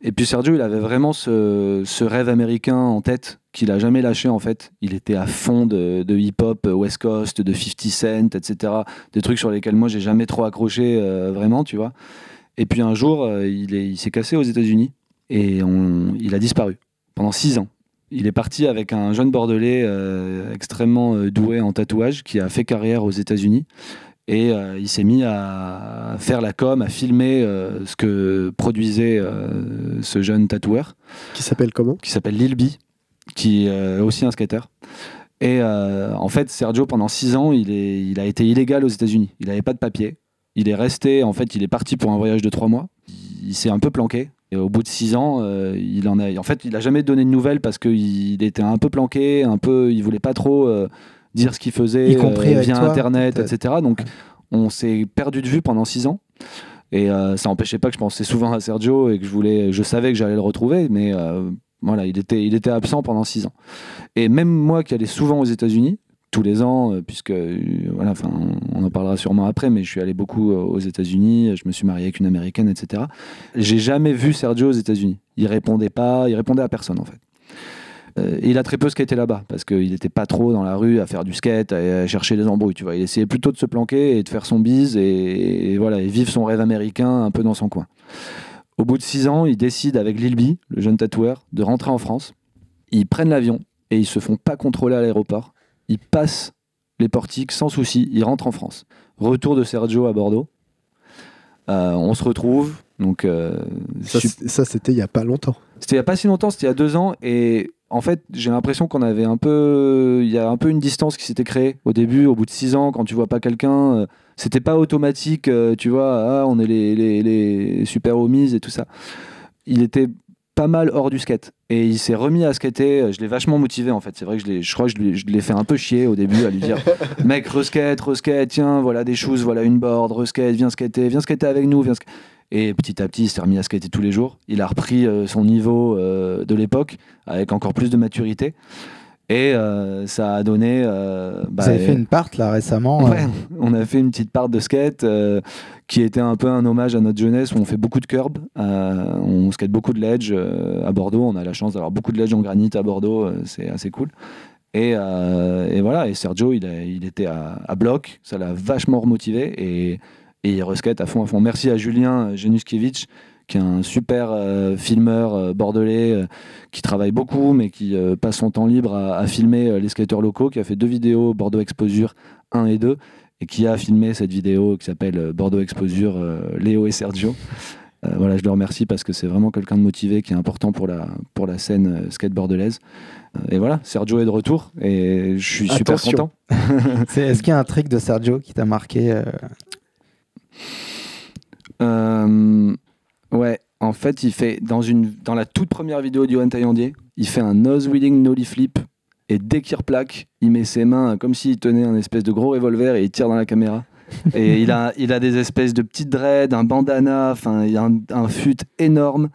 Et puis Sergio, il avait vraiment ce, ce rêve américain en tête qu'il a jamais lâché en fait. Il était à fond de, de hip-hop, West Coast, de 50 Cent, etc. Des trucs sur lesquels moi j'ai jamais trop accroché vraiment, tu vois. Et puis un jour, il s'est cassé aux États-Unis et on- il a disparu pendant six ans. Il est parti avec un jeune Bordelais euh, extrêmement euh, doué en tatouage qui a fait carrière aux États-Unis. Et euh, il s'est mis à faire la com, à filmer euh, ce que produisait ce jeune tatoueur Qui s'appelle comment? Qui s'appelle Lil B, qui est aussi un skater. Et en fait, Sergio, pendant six ans, il, est, il a été illégal aux États-Unis. Il n'avait pas de papier. Il est resté, en fait, il est parti pour un voyage de trois mois. Il s'est un peu planqué. Et au bout de six ans, euh, il en a. En fait, il a jamais donné de nouvelles parce qu'il était un peu planqué, un peu. Il voulait pas trop euh, dire ce qu'il faisait Y compris euh, via toi, Internet, etc. Donc, on s'est perdu de vue pendant six ans. Et ça n'empêchait pas que je pensais souvent à Sergio et que je voulais, je savais que j'allais le retrouver, mais voilà, il était, il était absent pendant six ans. Et même moi qui allais souvent aux États-Unis, tous les ans, euh, puisque euh, voilà, enfin, on en parlera sûrement après, mais je suis allé beaucoup euh, aux États-Unis, je me suis marié avec une américaine, etc. J'ai jamais vu Sergio aux États-Unis. Il répondait pas, il répondait à personne en fait. Il a très peu skaté là-bas parce qu'il n'était pas trop dans la rue à faire du skate, à, chercher des embrouilles. Tu vois, il essayait plutôt de se planquer et de faire son bise et, et voilà, et vivre son rêve américain un peu dans son coin. Au bout de six ans, il décide avec Lil B, le jeune tatoueur, de rentrer en France. Ils prennent l'avion et ils se font pas contrôler à l'aéroport. Ils passent les portiques sans souci. Ils rentrent en France. Retour de Sergio à Bordeaux. Euh, on se retrouve. Donc, euh, Ça, c'était il y a pas longtemps. c'était il n'y a pas si longtemps, c'était il y a deux ans. Et en fait, j'ai l'impression qu'on avait un peu. Il y a un peu une distance qui s'était créée au début, au bout de six ans, quand tu vois pas quelqu'un. euh, c'était pas automatique, euh, tu vois, ah, on est les, les, les super homies et tout ça. Il était pas mal hors du skate. Et il s'est remis à skater. Je l'ai vachement motivé en fait. C'est vrai que je, l'ai- je crois que je l'ai- je l'ai fait un peu chier au début à lui dire Mec, reskate, reskate, tiens, voilà des choses, voilà une board, reskate, viens skater, viens skater avec nous. Viens sk- et petit à petit, il s'est remis à skater tous les jours. Il a repris euh, son niveau euh, de l'époque avec encore plus de maturité. Et euh, ça a donné. euh, bah, Vous avez fait une part là récemment. euh, Ouais, on a fait une petite part de skate euh, qui était un peu un hommage à notre jeunesse où on fait beaucoup de curb. euh, on skate beaucoup de ledge euh, à Bordeaux. On a la chance d'avoir beaucoup de ledge en granit à Bordeaux. euh, c'est assez cool. Et, euh, et voilà, et Sergio, il, a- il était à, à bloc. Ça l'a vachement remotivé et, et il reskate à fond à fond. Merci à Julien Januskiewicz qui est un super euh, filmeur euh, bordelais euh, qui travaille beaucoup mais qui passe son temps libre à, à filmer les skateurs locaux, qui a fait deux vidéos Bordeaux Exposure 1 et 2 et qui a filmé cette vidéo qui s'appelle Bordeaux Exposure Léo et Sergio. Voilà, je le remercie parce que c'est vraiment quelqu'un de motivé qui est important pour la, pour la scène skate bordelaise. Et voilà, Sergio est de retour et je suis super content. c'est- Est-ce qu'il y a un trick de Sergio qui t'a marqué Euh, ouais, en fait, il fait dans, une, dans la toute première vidéo d'Yohan Taillandier, il fait un nose wheeling nollie flip et dès qu'il replaque, il met ses mains comme s'il tenait un espèce de gros revolver et il tire dans la caméra. Et il a, il a des espèces de petites dreads, un bandana, enfin, il y a un, un fut énorme.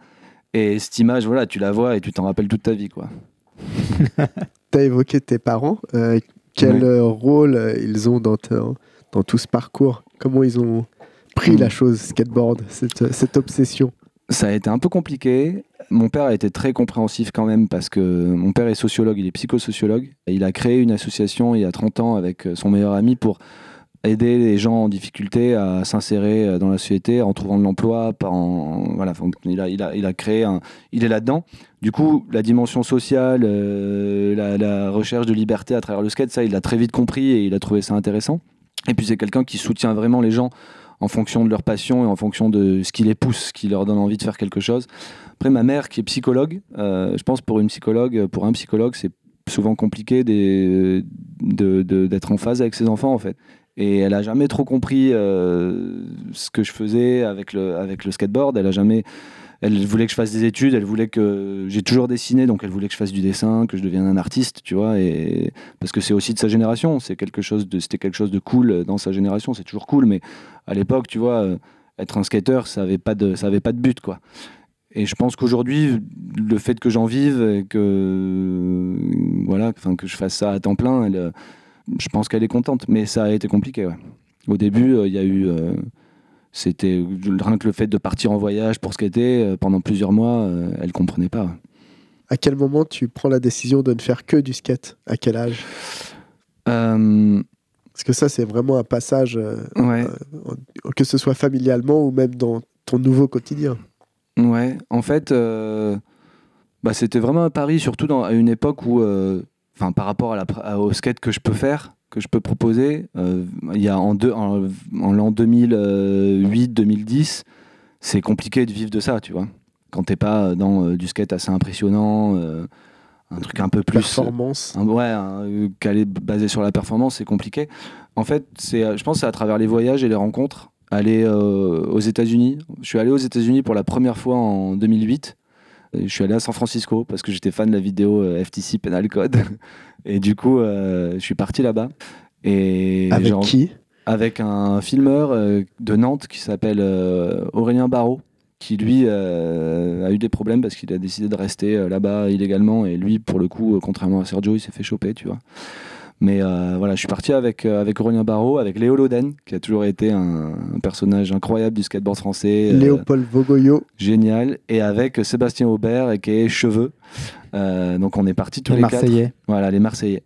Et cette image, voilà, tu la vois et tu t'en rappelles toute ta vie, quoi. Tu as évoqué tes parents. euh, quel Ouais. rôle euh, ils ont dans, ta- dans tout ce parcours? Comment ils ont pris la chose skateboard, cette, cette obsession Ça a été un peu compliqué. Mon père a été très compréhensif quand même parce que mon père est sociologue, il est psychosociologue. Et il a créé une association il y a 30 ans avec son meilleur ami pour aider les gens en difficulté à s'insérer euh, dans la société en trouvant de l'emploi. en- Voilà, il, a, il, a, il a créé un... Il est là-dedans. Du coup, la dimension sociale, euh, la, la recherche de liberté à travers le skate, ça, il l'a très vite compris et il a trouvé ça intéressant. Et puis, c'est quelqu'un qui soutient vraiment les gens en fonction de leur passion et en fonction de ce qui les pousse, ce qui leur donne envie de faire quelque chose. Après, ma mère, qui est psychologue, euh, je pense pour une psychologue, pour un psychologue, c'est souvent compliqué d'être en phase avec ses enfants, en fait. Et elle a jamais trop compris euh, ce que je faisais avec le, avec le skateboard. Elle a jamais. Elle voulait que je fasse des études, elle voulait que. J'ai toujours dessiné, donc elle voulait que je fasse du dessin, que je devienne un artiste, tu vois. Et... Parce que c'est aussi de sa génération. C'est quelque chose de... C'était quelque chose de cool dans sa génération. C'est toujours cool, mais à l'époque, tu vois, euh, être un skater, ça avait pas de, ça avait pas de but, quoi. Et je pense qu'aujourd'hui, le fait que j'en vive et que, voilà, enfin, que je fasse ça à temps plein, elle, euh, je pense qu'elle est contente. Mais ça a été compliqué, ouais. Au début, euh, il y a eu. euh, c'était rien que le fait de partir en voyage pour skater euh, pendant plusieurs mois, elle comprenait pas. ouais. À quel moment tu prends la décision de ne faire que du skate? À quel âge? Parce que ça, c'est vraiment un passage, euh, ouais. euh, que ce soit familialement ou même dans ton nouveau quotidien. Ouais, en fait, euh, bah, c'était vraiment un pari, surtout dans, à une époque où, enfin, par rapport à la, à- au skate que je peux faire, que je peux proposer, il y a en, deux, en, en l'an 2008-2010, c'est compliqué de vivre de ça, tu vois. Quand t'es pas dans du skate assez impressionnant, un truc un peu plus. Performance. Un- ouais, un, calé basé sur la performance, c'est compliqué. En fait, c'est, euh, je pense c'est à travers les voyages et les rencontres. Aller euh, aux États-Unis. Je suis allé aux États-Unis pour la première fois en 2008. Et je suis allé à San Francisco parce que j'étais fan de la vidéo euh, FTC Penal Code. Et du coup, euh, je suis parti là-bas. Et Avec qui? Avec un filmeur euh, de Nantes qui s'appelle Aurélien Barrault, qui lui euh, a eu des problèmes parce qu'il a décidé de rester euh, là-bas illégalement. Et lui, pour le coup, euh, contrairement à Sergio, il s'est fait choper, tu vois. Mais euh, voilà, je suis parti avec, euh, avec Aurélien Barrault, avec Léo Loden, qui a toujours été un, un personnage incroyable du skateboard français. euh, Léopold Vogoyo. génial. Et avec Sébastien Aubert, et qui est Cheveux. Donc on est partis tous Les les, quatre. Marseillais. Voilà, les Marseillais.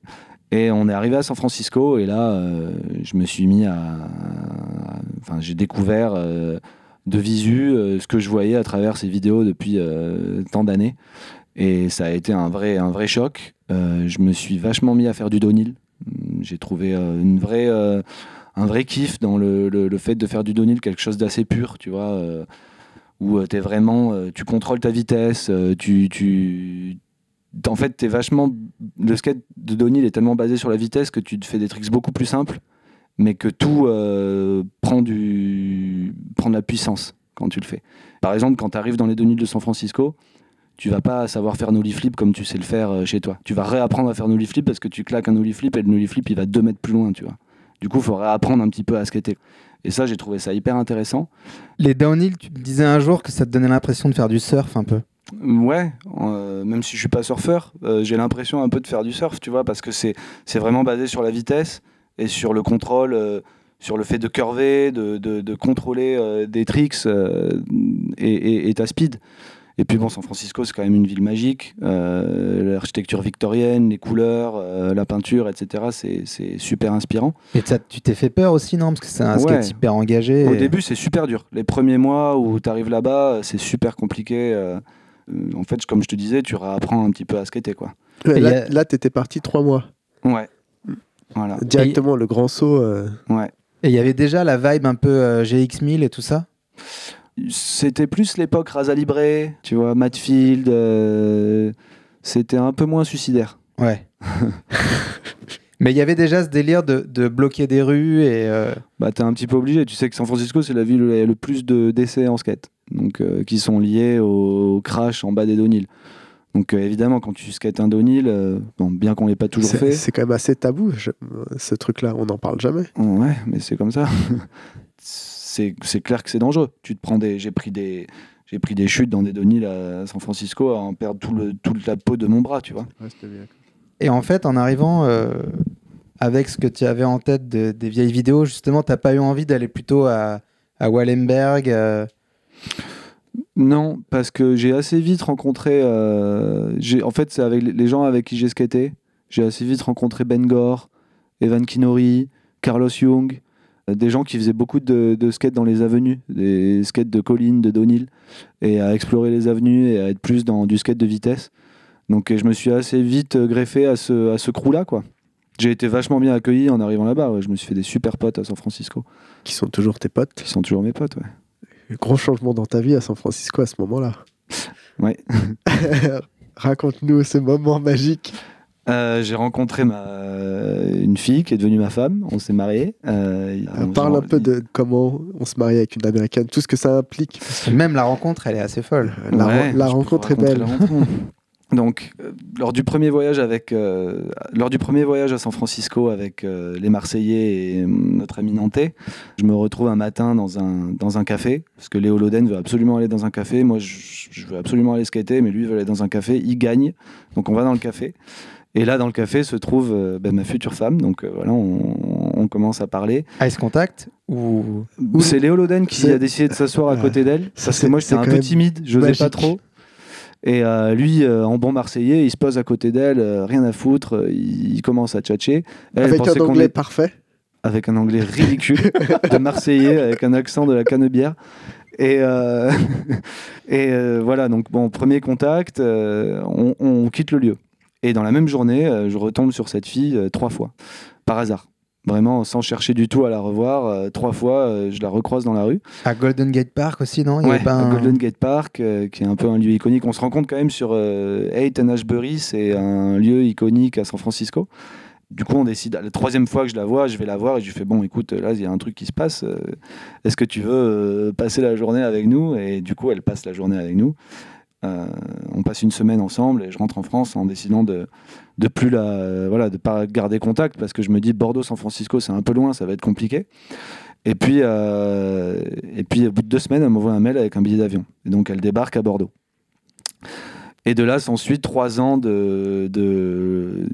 Et on est arrivé à San Francisco et là, je me suis mis à. Enfin, j'ai découvert de visu euh, ce que je voyais à travers ces vidéos depuis euh, tant d'années. Et ça a été un vrai, un vrai choc. Euh, je me suis vachement mis à faire du downhill. J'ai trouvé une vraie, un vrai kiff dans le, le- fait de faire du downhill, quelque chose d'assez pur, tu vois, où tu es vraiment, tu contrôles ta vitesse, tu, tu, en fait, t'es vachement. Le skate de downhill est tellement basé sur la vitesse que tu te fais des tricks beaucoup plus simples, mais que tout euh, prend, du... prend de la puissance quand tu le fais. Par exemple, quand tu arrives dans les downhills de San Francisco, tu vas pas savoir faire nollie flip comme tu sais le faire euh, chez toi. Tu vas réapprendre à faire nollie flip parce que tu claques un nollie flip et le nollie flip il va deux mètres plus loin, tu vois. Du coup, il faut réapprendre un petit peu à skater. Et ça, j'ai trouvé ça hyper intéressant. Les downhill, tu me disais un jour que ça te donnait l'impression de faire du surf un peu. Ouais, euh, même si je suis pas surfeur, euh, j'ai l'impression un peu de faire du surf, tu vois, parce que c'est c'est vraiment basé sur la vitesse et sur le contrôle, euh, sur le fait de curver, de, de, de contrôler euh, des tricks euh, et, et- et ta speed. Et puis bon, San Francisco, c'est quand même une ville magique. Euh, L'architecture victorienne, les couleurs, euh, la peinture, etc., c'est- c'est super inspirant. Et ça, tu t'es fait peur aussi, non? Parce que c'est un Ouais. skate hyper engagé. Au début, c'est super dur. Les premiers mois où tu arrives là-bas, c'est super compliqué. en fait, comme je te disais, tu réapprends un petit peu à skater, quoi. Ouais, là, a- là, t'étais parti trois mois. Ouais. Voilà. Directement, le grand saut. euh, Ouais. Et il y avait déjà la vibe un peu euh, GX1000 et tout ça? C'était plus l'époque Rasa Libre, tu vois, Matfield. euh, C'était un peu moins suicidaire. Ouais. Mais il y avait déjà ce délire de, de bloquer des rues et. euh, Bah, t'es un petit peu obligé. Tu sais que San Francisco, c'est la ville où il y a le plus de décès en skate. Donc, euh, qui sont liés au crash en bas des downhill. Donc, euh, évidemment, quand tu skates un downhill, euh, bon, bien qu'on l'ait pas toujours fait. c'est quand même assez tabou, je- ce truc-là. On n'en parle jamais. Ouais, mais c'est comme ça. c'est clair que c'est dangereux. Tu te prends des, j'ai pris des, j'ai pris des chutes dans des downhills à San Francisco à en perdre tout le, toute la peau de mon bras, tu vois. Et en fait, en arrivant euh, avec ce que tu avais en tête de- des vieilles vidéos, justement, t'as pas eu envie d'aller plutôt à, à Wallenberg euh, Non, parce que j'ai assez vite rencontré. euh, en fait, c'est avec les- gens avec qui j'ai skaté. J'ai assez vite rencontré Ben Gore, Evan Kinori, Carlos Young, euh, des gens qui faisaient beaucoup de, de skate dans les avenues, des skates de collines, de downhill, et à explorer les avenues et à être plus dans du skate de vitesse. Donc, je me suis assez vite greffé à ce, à ce crew-là, quoi. J'ai été vachement bien accueilli en arrivant là-bas. ouais. Je me suis fait des super potes à San Francisco, Qui sont toujours tes potes. qui sont toujours mes potes. Ouais. Gros changement dans ta vie à San Francisco à ce moment-là. Ouais. Raconte-nous ce moment magique. Euh, j'ai rencontré ma, euh, une fille qui est devenue ma femme. On s'est mariés. Euh, On on- parle un peu de comment on se marie avec une américaine, tout ce que ça implique. Même la rencontre, elle est assez folle. La, Ouais, rencontre est belle. Donc, euh, lors du premier voyage avec, euh, lors du premier voyage à San Francisco avec euh, les Marseillais et euh, notre ami Nantais, je me retrouve un matin dans un, dans un café parce que Léo Loden veut absolument aller dans un café. Moi, je, je veux absolument aller skater, mais lui veut aller dans un café. Il gagne, donc on va dans le café. Et là, dans le café se trouve euh, ben, ma future femme. Donc euh, voilà, on, on commence à parler. Ice Contact ou C'est Léo Loden qui a décidé de s'asseoir à Ouais. côté d'elle. Parce c'est- que moi, j'étais un peu timide, j'osais pas magique. trop. Et euh, lui, euh, en bon Marseillais, il se pose à côté d'elle, euh, rien à foutre, il, il commence à tchatcher. Elle, Avec un qu'on anglais est- parfait. avec un anglais ridicule, de Marseillais, avec un accent de la canebière. Et, euh, et euh, voilà, donc bon, premier contact, euh, on, on quitte le lieu. Et dans la même journée, euh, je retombe sur cette fille euh, trois fois, par hasard. Vraiment, sans chercher du tout à la revoir, euh, trois fois, euh, je la recroise dans la rue. à Golden Gate Park aussi, non? Il y Ouais, avait pas à un- Golden Gate Park, euh, qui est un peu un lieu iconique. On se rend compte quand même sur 8 and Ashbury, c'est un lieu iconique à San Francisco. Du coup, on décide, la troisième fois que je la vois, je vais la voir et je lui fais Bon, écoute, là, il y a un truc qui se passe. Est-ce que tu veux passer la journée avec nous? Et du coup, elle passe la journée avec nous. On passe une semaine ensemble et je rentre en France en décidant de de plus la euh, voilà de pas garder contact parce que je me dis Bordeaux San Francisco c'est un peu loin ça va être compliqué et puis euh, et puis au bout de deux semaines elle m'envoie un mail avec un billet d'avion et donc elle débarque à Bordeaux et de là s'ensuit trois ans de de,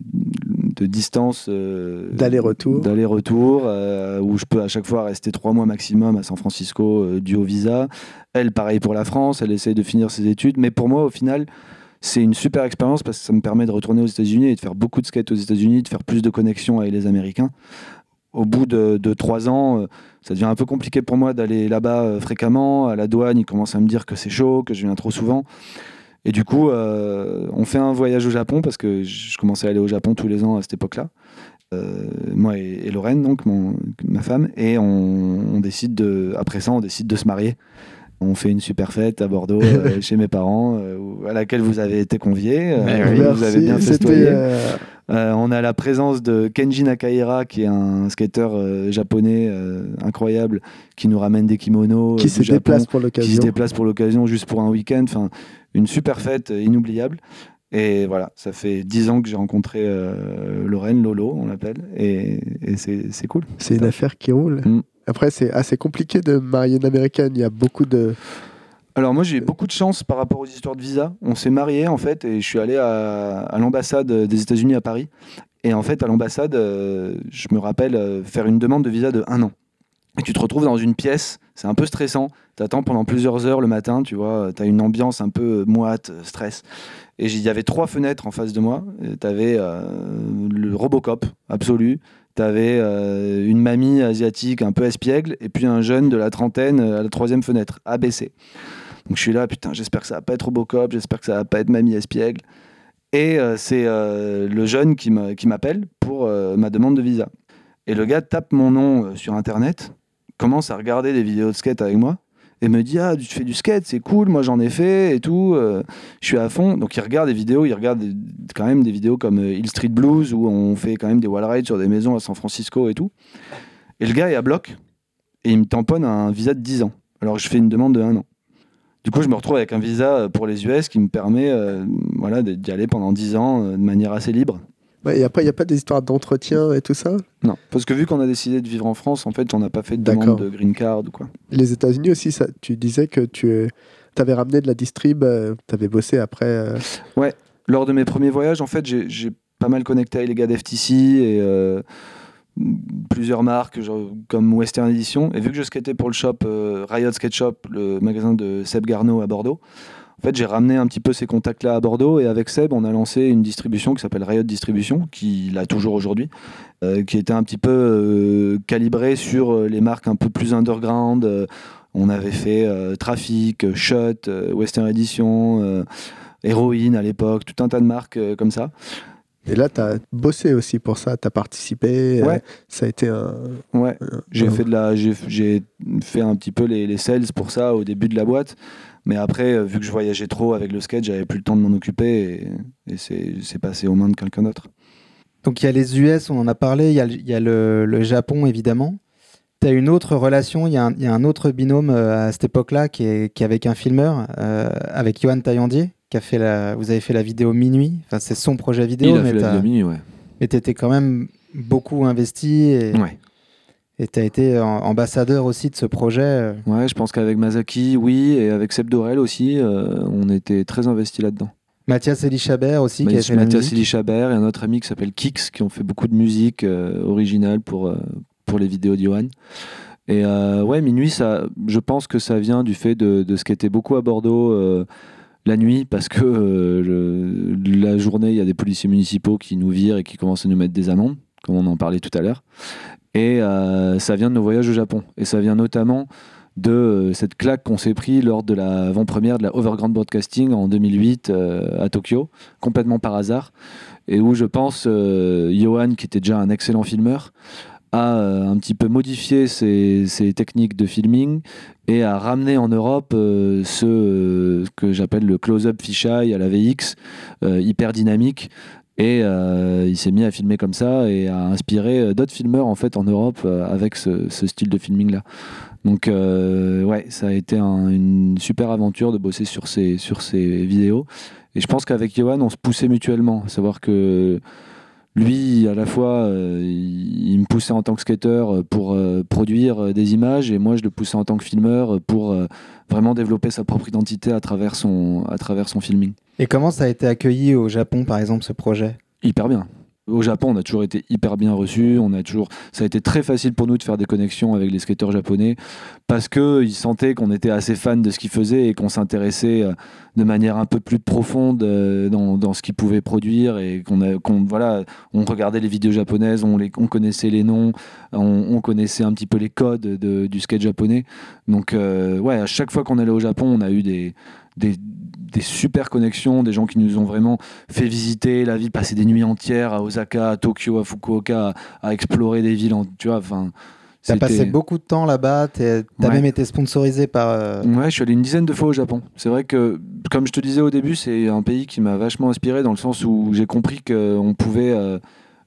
de distance euh, D'aller-retour. d'aller-retour euh, où je peux à chaque fois rester trois mois maximum à San Francisco euh, dû au visa elle, pareil pour la France, elle essaye de finir ses études. Mais pour moi, au final, c'est une super expérience parce que ça me permet de retourner aux États-Unis et de faire beaucoup de skate aux États-Unis, de faire plus de connexions avec les Américains. Au bout de, trois ans, euh, ça devient un peu compliqué pour moi d'aller là-bas euh, fréquemment. À la douane, ils commencent à me dire que c'est chaud, que je viens trop souvent. Et du coup, euh, on fait un voyage au Japon parce que je commençais à aller au Japon tous les ans à cette époque-là. Moi et, Lorraine, donc ma femme, et on, décide de, après ça, on décide de se marier. On fait une super fête à Bordeaux euh, chez mes parents, euh, à laquelle vous avez été conviés. euh, oui. vous avez bien festoyé. on a la présence de Kenji Nakahira, qui est un skateur euh, japonais incroyable, qui nous ramène des kimonos qui se Japon, déplace pour qui se l'occasion. déplace pour l'occasion, juste pour un week-end. Enfin, une super fête inoubliable. Et voilà, ça fait dix ans que j'ai rencontré euh, Lorraine, Lolo, on l'appelle, et, et c'est c'est cool. C'est une affaire qui roule. Mm. Après, c'est assez compliqué de marier une américaine. Il y a beaucoup de. Alors moi j'ai beaucoup de chance par rapport aux histoires de visa. On s'est mariés en fait et je suis allé à, l'ambassade des États-Unis à Paris. Et en fait à l'ambassade, euh, je me rappelle euh, faire une demande de visa de un an. Et tu te retrouves dans une pièce, c'est un peu stressant. T'attends pendant plusieurs heures le matin, tu vois, t'as une ambiance un peu moite, euh, stress. Et il y avait trois fenêtres en face de moi. Tu avais le Robocop absolu. Tu avais une mamie asiatique un peu espiègle et puis un jeune de la trentaine euh, à la troisième fenêtre, ABC. Donc je suis là, putain, j'espère que ça va pas être Robocop, j'espère que ça va pas être Mamie Espiègle. Et euh, c'est euh, le jeune qui m'a- qui m'appelle pour euh, ma demande de visa. Et le gars tape mon nom euh, sur Internet, commence à regarder des vidéos de skate avec moi, et me dit Ah, tu fais du skate, c'est cool, moi j'en ai fait et tout, euh, je suis à fond. Donc il regarde des vidéos, il regarde des- quand même des vidéos comme euh, Hill Street Blues, où on fait quand même des wall rides sur des maisons à San Francisco et tout. Et le gars est à bloc, et il me tamponne un visa de 10 ans, alors je fais une demande de 1 an. Du coup, je me retrouve avec un visa pour les US qui me permet euh, voilà, d'y aller pendant 10 ans euh, de manière assez libre. Ouais, et après, il n'y a pas des histoires d'entretien et tout ça. Non, parce que vu qu'on a décidé de vivre en France, en fait, on n'a pas fait de demande de green card ou quoi. Les États-Unis aussi, ça, tu disais que tu avais ramené de la distrib, tu avais bossé après. euh, Lors de mes premiers voyages, en fait, j'ai j'ai pas mal connecté avec les gars d'FTC et euh, plusieurs marques genre, comme Western Edition. Et vu que je skatais pour le shop euh, Riot Skate Shop, le magasin de Seb Garneau à Bordeaux, en fait, j'ai ramené un petit peu ces contacts-là à Bordeaux et avec Seb, on a lancé une distribution qui s'appelle Riot Distribution, qui l'a toujours aujourd'hui, euh, qui était un petit peu euh, calibrée sur euh, les marques un peu plus underground. On avait fait Traffic, Shot, Western Edition, Heroin à l'époque, tout un tas de marques comme ça. Et là, tu as bossé aussi pour ça, tu as participé. euh, Ouais. ça a été un. Ouais. un- J'ai fait de la, j'ai, j'ai fait un petit peu les, les sales pour ça au début de la boîte, mais après, euh, vu que je voyageais trop avec le skate, j'avais plus le temps de m'en occuper et, et c'est, passé aux mains de quelqu'un d'autre. Donc il y a les US, on en a parlé, il y a, le- il y a le, le Japon évidemment. Tu as une autre relation, il y, a un- il y a un autre binôme euh, à cette époque-là qui est, qui est avec un filmeur, euh, avec Johan Taillandier, qui a fait la, vous avez fait la vidéo Minuit. Enfin, c'est son projet vidéo, Il a mais fait la t'as- vidéo minuit, ouais. mais tu étais quand même beaucoup investi et Ouais. tu as été ambassadeur aussi de ce projet. euh. Ouais, je pense qu'avec Mazaki, oui, et avec Seb Dorel aussi, euh, on était très investis là-dedans. Mathias Elichabert aussi, qui a fait Mathias musique. Elichabert et un autre ami qui s'appelle Kix, qui ont fait beaucoup de musique euh, originale pour, euh, pour les vidéos d'Yohan. Et ouais, minuit, ça, je pense que ça vient du fait de, de ce qui était beaucoup à Bordeaux la nuit, parce que euh, la journée, il y a des policiers municipaux qui nous virent et qui commencent à nous mettre des amendes, comme on en parlait tout à l'heure. Et euh, ça vient de nos voyages au Japon. Et ça vient notamment de euh, cette claque qu'on s'est pris lors de la avant-première de la Overground Broadcasting en 2008 euh, à Tokyo, complètement par hasard, et où je pense Johan, qui était déjà un excellent filmeur, a euh, un petit peu modifié ses, techniques de filming et a ramené en Europe euh, ce euh, que j'appelle le close-up fisheye à la VX, hyper dynamique. Et il s'est mis à filmer comme ça et à inspirer d'autres filmeurs en fait en Europe avec ce, style de filming là. Donc ouais, ça a été un- une super aventure de bosser sur ces, sur ces vidéos. Et je pense qu'avec Johan, on se poussait mutuellement. À savoir que lui, à la fois, euh, il, me poussait en tant que skater pour euh, produire euh, des images et moi, je le poussais en tant que filmeur pour euh, vraiment développer sa propre identité à travers son, à travers son filming. Et comment ça a été accueilli au Japon, par exemple, ce projet? Hyper bien. Au Japon, on a toujours été hyper bien reçus. On a toujours, ça a été très facile pour nous de faire des connexions avec les skateurs japonais parce que ils sentaient qu'on était assez fans de ce qu'ils faisaient et qu'on s'intéressait euh, de manière un peu plus profonde euh, dans, ce qu'ils pouvaient produire et qu'on voilà, on regardait les vidéos japonaises, on les, on connaissait les noms, on, on connaissait un petit peu les codes de- du skate japonais. Donc euh, ouais, à chaque fois qu'on allait au Japon, on a eu des des, des super connexions, des gens qui nous ont vraiment fait visiter la ville, passer des nuits entières à Osaka, à Tokyo, à Fukuoka, à, à explorer des villes, en- tu vois, enfin... T'as passé beaucoup de temps là-bas, t'as Ouais. même été sponsorisé par... euh, Ouais, je suis allé une dizaine de fois au Japon. C'est vrai que, comme je te disais au début, c'est un pays qui m'a vachement inspiré dans le sens où j'ai compris qu'on pouvait, euh,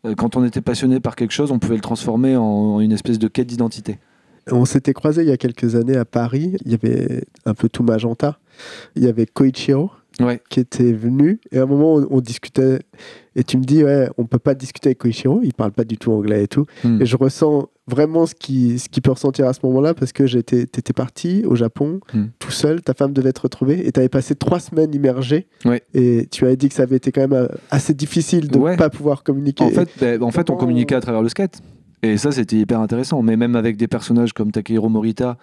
euh, quand on était passionné par quelque chose, on pouvait le transformer en, en une espèce de quête d'identité. On s'était croisé il y a quelques années à Paris. Il y avait un peu tout magenta. Il y avait Koichiro Ouais. qui était venu. Et à un moment, on, on discutait. Et tu me dis, ouais, on peut pas discuter avec Koichiro. Il parle pas du tout anglais et tout. Hmm. Et je ressens vraiment ce qu'il ce qu'il peut ressentir à ce moment-là parce que j'étais, t'étais parti au Japon Hmm. tout seul. Ta femme devait te retrouver et tu avais passé trois semaines immergé. Ouais. Et tu avais dit que ça avait été quand même euh, assez difficile de ne Ouais. pas pouvoir communiquer. En fait, ben, en fait, on communiquait à travers le skate. Et ça, c'était hyper intéressant. Mais même avec des personnages comme Takehiro Morita,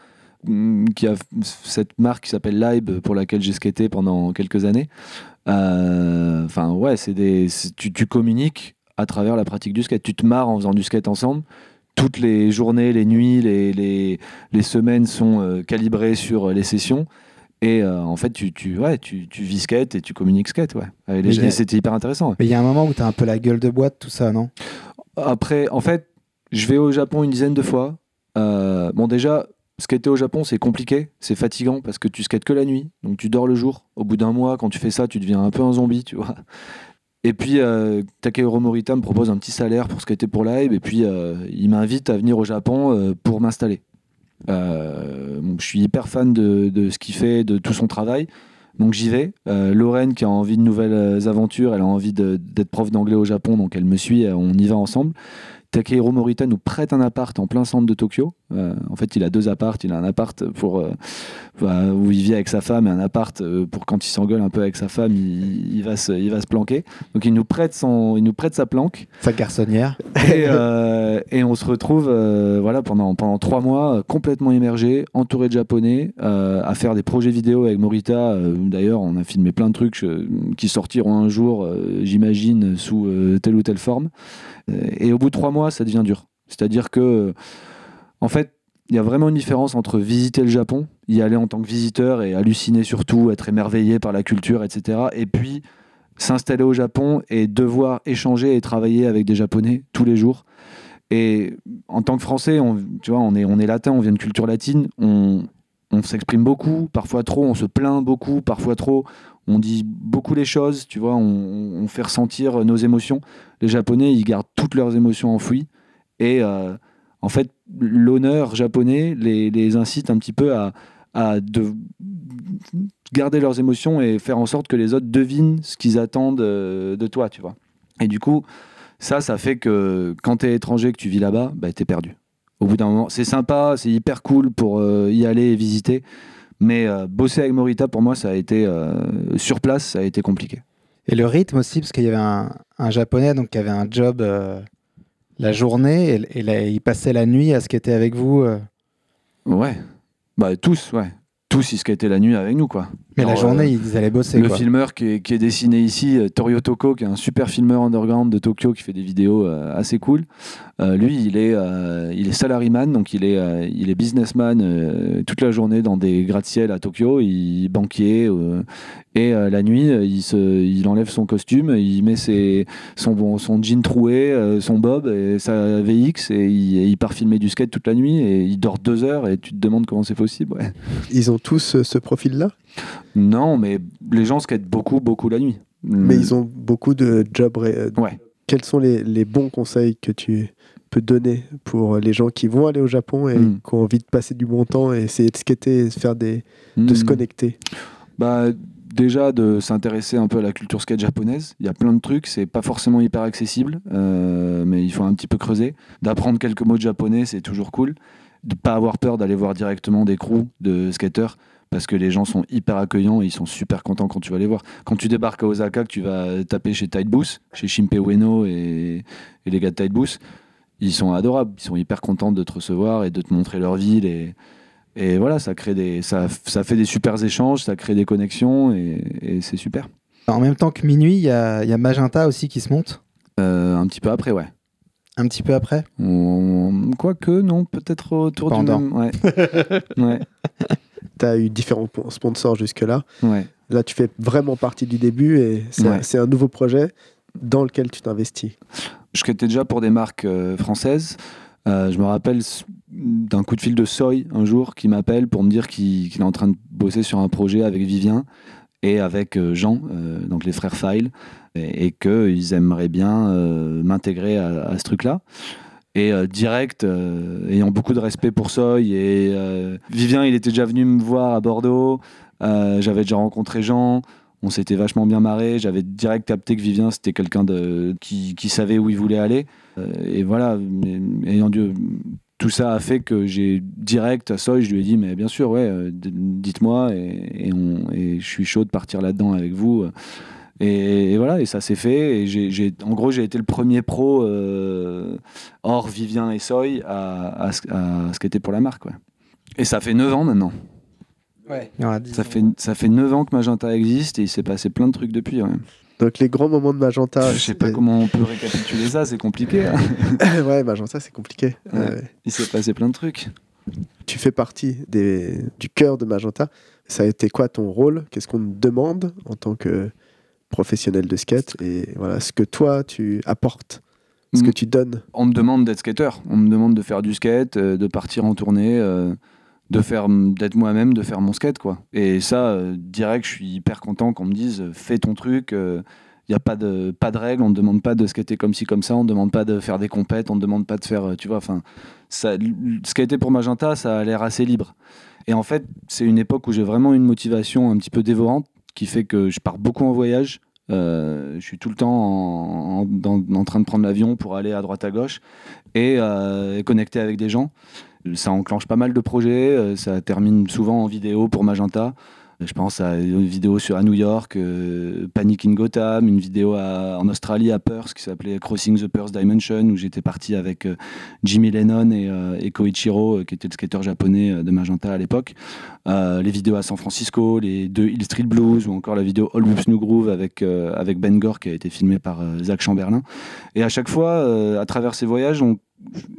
mm, qui a cette marque qui s'appelle Live, pour laquelle j'ai skaté pendant quelques années. euh, Enfin, ouais, c'est des, tu, tu communiques à travers la pratique du skate. Tu te marres en faisant du skate ensemble. Toutes les journées, les nuits, les, les, les semaines sont euh, calibrées sur les sessions. Et euh, en fait, tu, tu, ouais, tu, tu vis skate et tu communiques skate. Ouais. C'était hyper intéressant. ouais. Mais il y a un moment où t'as un peu la gueule de boîte, tout ça, non? Après, en fait, je vais au Japon une dizaine de fois. Euh, bon, déjà, skater au Japon, c'est compliqué, c'est fatigant parce que tu skates que la nuit, donc tu dors le jour. Au bout d'un mois, quand tu fais ça, tu deviens un peu un zombie, tu vois. Et puis, euh, Morita me propose un petit salaire pour skater pour live, et puis euh, il m'invite à venir au Japon euh, pour m'installer. Bon, je suis hyper fan de, ce qu'il fait, de tout son travail. Donc j'y vais. Euh, Lorraine, qui a envie de nouvelles aventures, elle a envie d'être prof d'anglais au Japon, donc elle me suit, on y va ensemble. Takehiro Morita nous prête un appart en plein centre de Tokyo. Euh, en fait, il a deux apparts. Il a un appart pour, euh, bah, où il vit avec sa femme et un appart euh, pour quand il s'engueule un peu avec sa femme, il, il va, se, il va se planquer. Donc il nous prête, son, il nous prête sa planque. Sa garçonnière. Et, euh, et on se retrouve voilà, pendant, pendant trois mois complètement immergé, entouré de japonais, à faire des projets vidéo avec Morita. D'ailleurs, on a filmé plein de trucs qui sortiront un jour, j'imagine, sous telle ou telle forme. Et au bout de trois mois, ça devient dur. C'est-à-dire que, en fait, il y a vraiment une différence entre visiter le Japon, y aller en tant que visiteur et halluciner surtout, être émerveillé par la culture, etc. Et puis s'installer au Japon et devoir échanger et travailler avec des Japonais tous les jours. Et en tant que Français, on, tu vois, on est, on est latin, on vient de culture latine, on, on s'exprime beaucoup, parfois trop, on se plaint beaucoup, parfois trop, on dit beaucoup les choses, tu vois, on, on fait ressentir nos émotions. Les Japonais, ils gardent toutes leurs émotions enfouies. Et euh, en fait, l'honneur japonais les, incite un petit peu à, à de garder leurs émotions et faire en sorte que les autres devinent ce qu'ils attendent euh, de toi, tu vois. Et du coup, ça, ça fait que quand tu es étranger, que tu vis là-bas, bah, tu es perdu. Au bout d'un moment, c'est sympa, c'est hyper cool pour euh, y aller et visiter. Mais euh, bosser avec Morita, pour moi, ça a été sur place, ça a été compliqué. Et le rythme aussi, parce qu'il y avait un, un japonais donc, qui avait un job la journée et, et là, il passait la nuit à skater avec vous. euh. Ouais. Bah, tous, ouais. Tous, ils skataient la nuit avec nous, quoi. Mais la journée, euh, ils allaient bosser. le quoi. filmeur qui est, qui est dessiné ici, euh, Torio Toko, qui est un super filmeur underground de Tokyo qui fait des vidéos euh, assez cool. Euh, lui, il est, euh, il est salaryman, donc il est, euh, il est businessman euh, toute la journée dans des gratte-ciel à Tokyo, il est banquier. euh, et euh, la nuit, il, se, il enlève son costume, il met ses, son, bon- son jean troué, euh, son bob et sa VX, et il, et il part filmer du skate toute la nuit, et il dort deux heures, et tu te demandes comment c'est possible. ouais. Ils ont tous ce profil-là, Non, mais les gens skatent beaucoup, beaucoup la nuit. mais ils ont beaucoup de jobs. euh, Ouais. Quels sont les, les bons conseils que tu peux donner pour les gens qui vont aller au Japon et Mm. qui ont envie de passer du bon temps et essayer de skater et faire des, de se Hmm. connecter? Bah, déjà de s'intéresser un peu à la culture skate japonaise. Il y a plein de trucs, c'est pas forcément hyper accessible, euh, mais il faut un petit peu creuser. D'apprendre quelques mots de japonais, c'est toujours cool. De pas avoir peur d'aller voir directement des crews de skateurs. Parce que les gens sont hyper accueillants et ils sont super contents quand tu vas les voir. Quand tu débarques à Osaka, que tu vas taper chez Tide Booth, chez Shinpei Ueno et, et les gars de Tide Booth, ils sont adorables. Ils sont hyper contents de te recevoir et de te montrer leur ville. Et, et voilà, ça, crée des, ça, ça fait des super échanges, ça crée des connexions et, et c'est super. En même temps que minuit, il y a, il y a Magenta aussi qui se monte, Euh, un petit peu après, ouais. un petit peu après. On- Quoique, non, peut-être autour du Pendant. même. Ouais. ouais, Tu as eu différents po- sponsors jusque-là. ouais. Là, tu fais vraiment partie du début et c'est un- Ouais. c'est un, nouveau projet dans lequel tu t'investis. Je skatais déjà pour des marques euh, françaises. Euh, je me rappelle d'un coup de fil de Soy un jour qui m'appelle pour me dire qu'il est en train de bosser sur un projet avec Vivien et avec euh, Jean, euh, donc les frères File, et, et qu'ils aimeraient bien m'intégrer à, à ce truc-là. Et euh, direct, euh, ayant beaucoup de respect pour Soy, et euh, Vivien, il était déjà venu me voir à Bordeaux, j'avais déjà rencontré Jean, on s'était vachement bien marré, j'avais direct capté que Vivien, c'était quelqu'un de, qui, qui savait où il voulait aller. Et voilà, mais- ayant dû, tout ça a fait que j'ai direct à Soy, je lui ai dit, mais bien sûr, ouais, dites-moi, et, et je suis chaud de partir là-dedans avec vous. Et, et voilà, et ça s'est fait. Et j'ai, j'ai- en gros, j'ai été le premier pro euh, hors Vivien et Soy à, à, à skater pour la marque. ouais. Et ça fait 9 ans maintenant. Ouais. Il y aura 10 Ça fait, ça fait 9 ans que Magenta existe et il s'est passé plein de trucs depuis. ouais. Donc, les grands moments de Magenta. je sais pas comment on peut récapituler ça, c'est compliqué. hein. ouais, Magenta, c'est compliqué. Ouais. Il s'est passé plein de trucs. tu fais partie des, du cœur de Magenta. Ça a été quoi ton rôle? Qu'est-ce qu'on te demande en tant que professionnel de skate Et voilà, ce que toi, tu apportes, ce que Mm. tu donnes. On me demande d'être skater, on me demande de faire du skate, euh, de partir en tournée, euh, de faire, d'être moi-même, de faire mon skate quoi. Et ça, euh, direct, je suis hyper content qu'on me dise fais ton truc. Il n'y a pas de, pas de règles, on ne demande pas de skater comme ci, comme ça, on ne demande pas de faire des compètes, on ne demande pas de faire, tu vois, enfin, skater pour Magenta, ça a l'air assez libre. Et en fait, c'est une époque où j'ai vraiment une motivation un petit peu dévorante qui fait que je pars beaucoup en voyage. Euh, je suis tout le temps en, train de prendre l'avion pour aller à droite à gauche et, euh, connecter avec des gens. Ça enclenche pas mal de projets, euh, ça termine souvent en vidéo pour Magenta. Je pense à une vidéo sur, à New York, euh, Panic in Gotham, une vidéo en Australie à Perth qui s'appelait Crossing the Perth Dimension, où j'étais parti avec euh, Jimmy Lennon et, euh, Koichiro, qui était le skateur japonais de Magenta à l'époque. Les vidéos à San Francisco, les deux Hill Street Blues, ou encore la vidéo All Whoops New Groove avec, avec Ben Gore, qui a été filmée par Zach Chamberlain. Et à chaque fois, à travers ces voyages,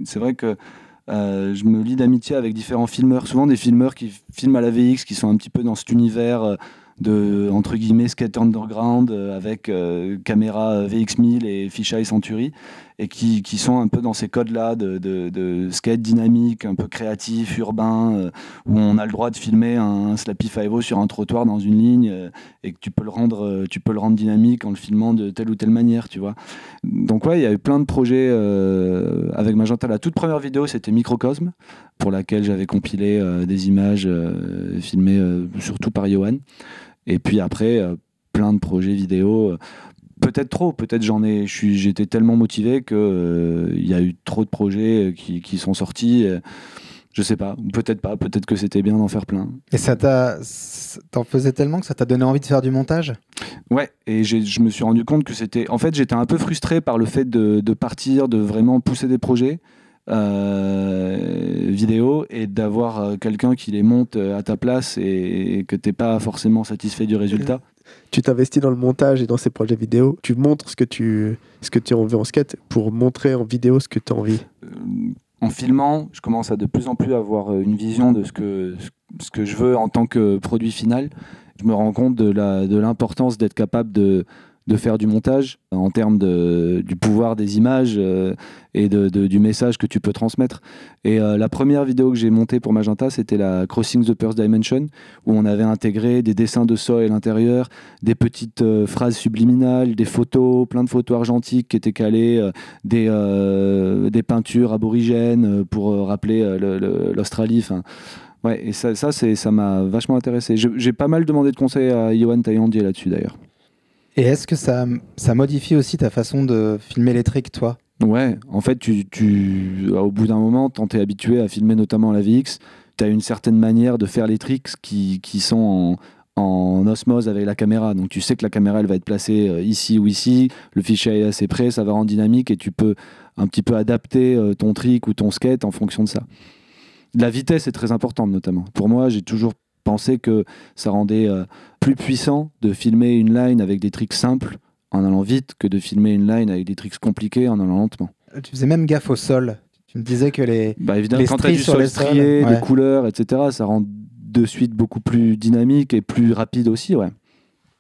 c'est vrai que je me lie d'amitié avec différents filmeurs, souvent des filmeurs qui filment à la VX, qui sont un petit peu dans cet univers euh, de entre guillemets skate underground euh, avec euh, caméra VX1000 et fisheye Century et qui, qui sont un peu dans ces codes-là de, de, skate dynamique, un peu créatif, urbain, euh, où on a le droit de filmer un Slappy 5 sur un trottoir dans une ligne euh, et que tu peux le rendre, euh, tu peux le rendre dynamique en le filmant de telle ou telle manière, tu vois. Donc ouais, il y a eu plein de projets avec Magenta. La toute première vidéo, c'était Microcosme, pour laquelle j'avais compilé des images filmées surtout par Johan. Et puis après, plein de projets vidéo. Peut-être trop, peut-être j'en ai, j'étais tellement motivé que euh, il y a eu trop de projets euh, qui, qui sont sortis. euh, je sais pas, peut-être pas, peut-être que c'était bien d'en faire plein. Et ça t'a. T'en faisais tellement que ça t'a donné envie de faire du montage? Ouais, et je me suis rendu compte que c'était. En fait, j'étais un peu frustré par le fait de, de partir, de vraiment pousser des projets euh, vidéo et d'avoir quelqu'un qui les monte à ta place et, et que t'es pas forcément satisfait du résultat. Tu t'investis dans le montage et dans ces projets vidéo. Tu montres ce que tu, ce que tu as envie en skate pour montrer en vidéo ce que tu as envie. Euh, en filmant, je commence à de plus en plus avoir euh, une vision de ce que, ce que je veux en tant que produit final. Je me rends compte de la- de l'importance d'être capable de, de faire du montage en termes du pouvoir des images euh, et du message que tu peux transmettre. Et euh, la première vidéo que j'ai montée pour Magenta, c'était la Crossing the First Dimension, où on avait intégré des dessins de sol à l'intérieur, des petites euh, phrases subliminales, des photos, plein de photos argentiques qui étaient calées, des, peintures aborigènes pour rappeler le- le- l'Australie. Ouais, et ça, ça, m'a vachement intéressé. J'ai pas mal demandé de conseils à Yohan Tayandier là-dessus d'ailleurs. Et est-ce que ça, ça modifie aussi ta façon de filmer les tricks, toi? Ouais, en fait, tu, tu, au bout d'un moment, quand tu es habitué à filmer notamment la VX, tu as une certaine manière de faire les tricks qui, qui sont en, en osmose avec la caméra. Donc tu sais que la caméra, elle va être placée euh, ici ou ici, le fichier est assez près, ça va rendre dynamique et tu peux un petit peu adapter euh, ton trick ou ton skate en fonction de ça. La vitesse est très importante notamment. Pour moi, j'ai toujours pensé que ça rendait euh, plus puissant de filmer une line avec des tricks simples en allant vite que de filmer une line avec des tricks compliqués en allant lentement. Tu faisais même gaffe au sol. Tu me disais que les. Bah évidemment, Les quand as du sur sol les ouais. des couleurs, etc., ça rend de suite beaucoup plus dynamique et plus rapide aussi, ouais.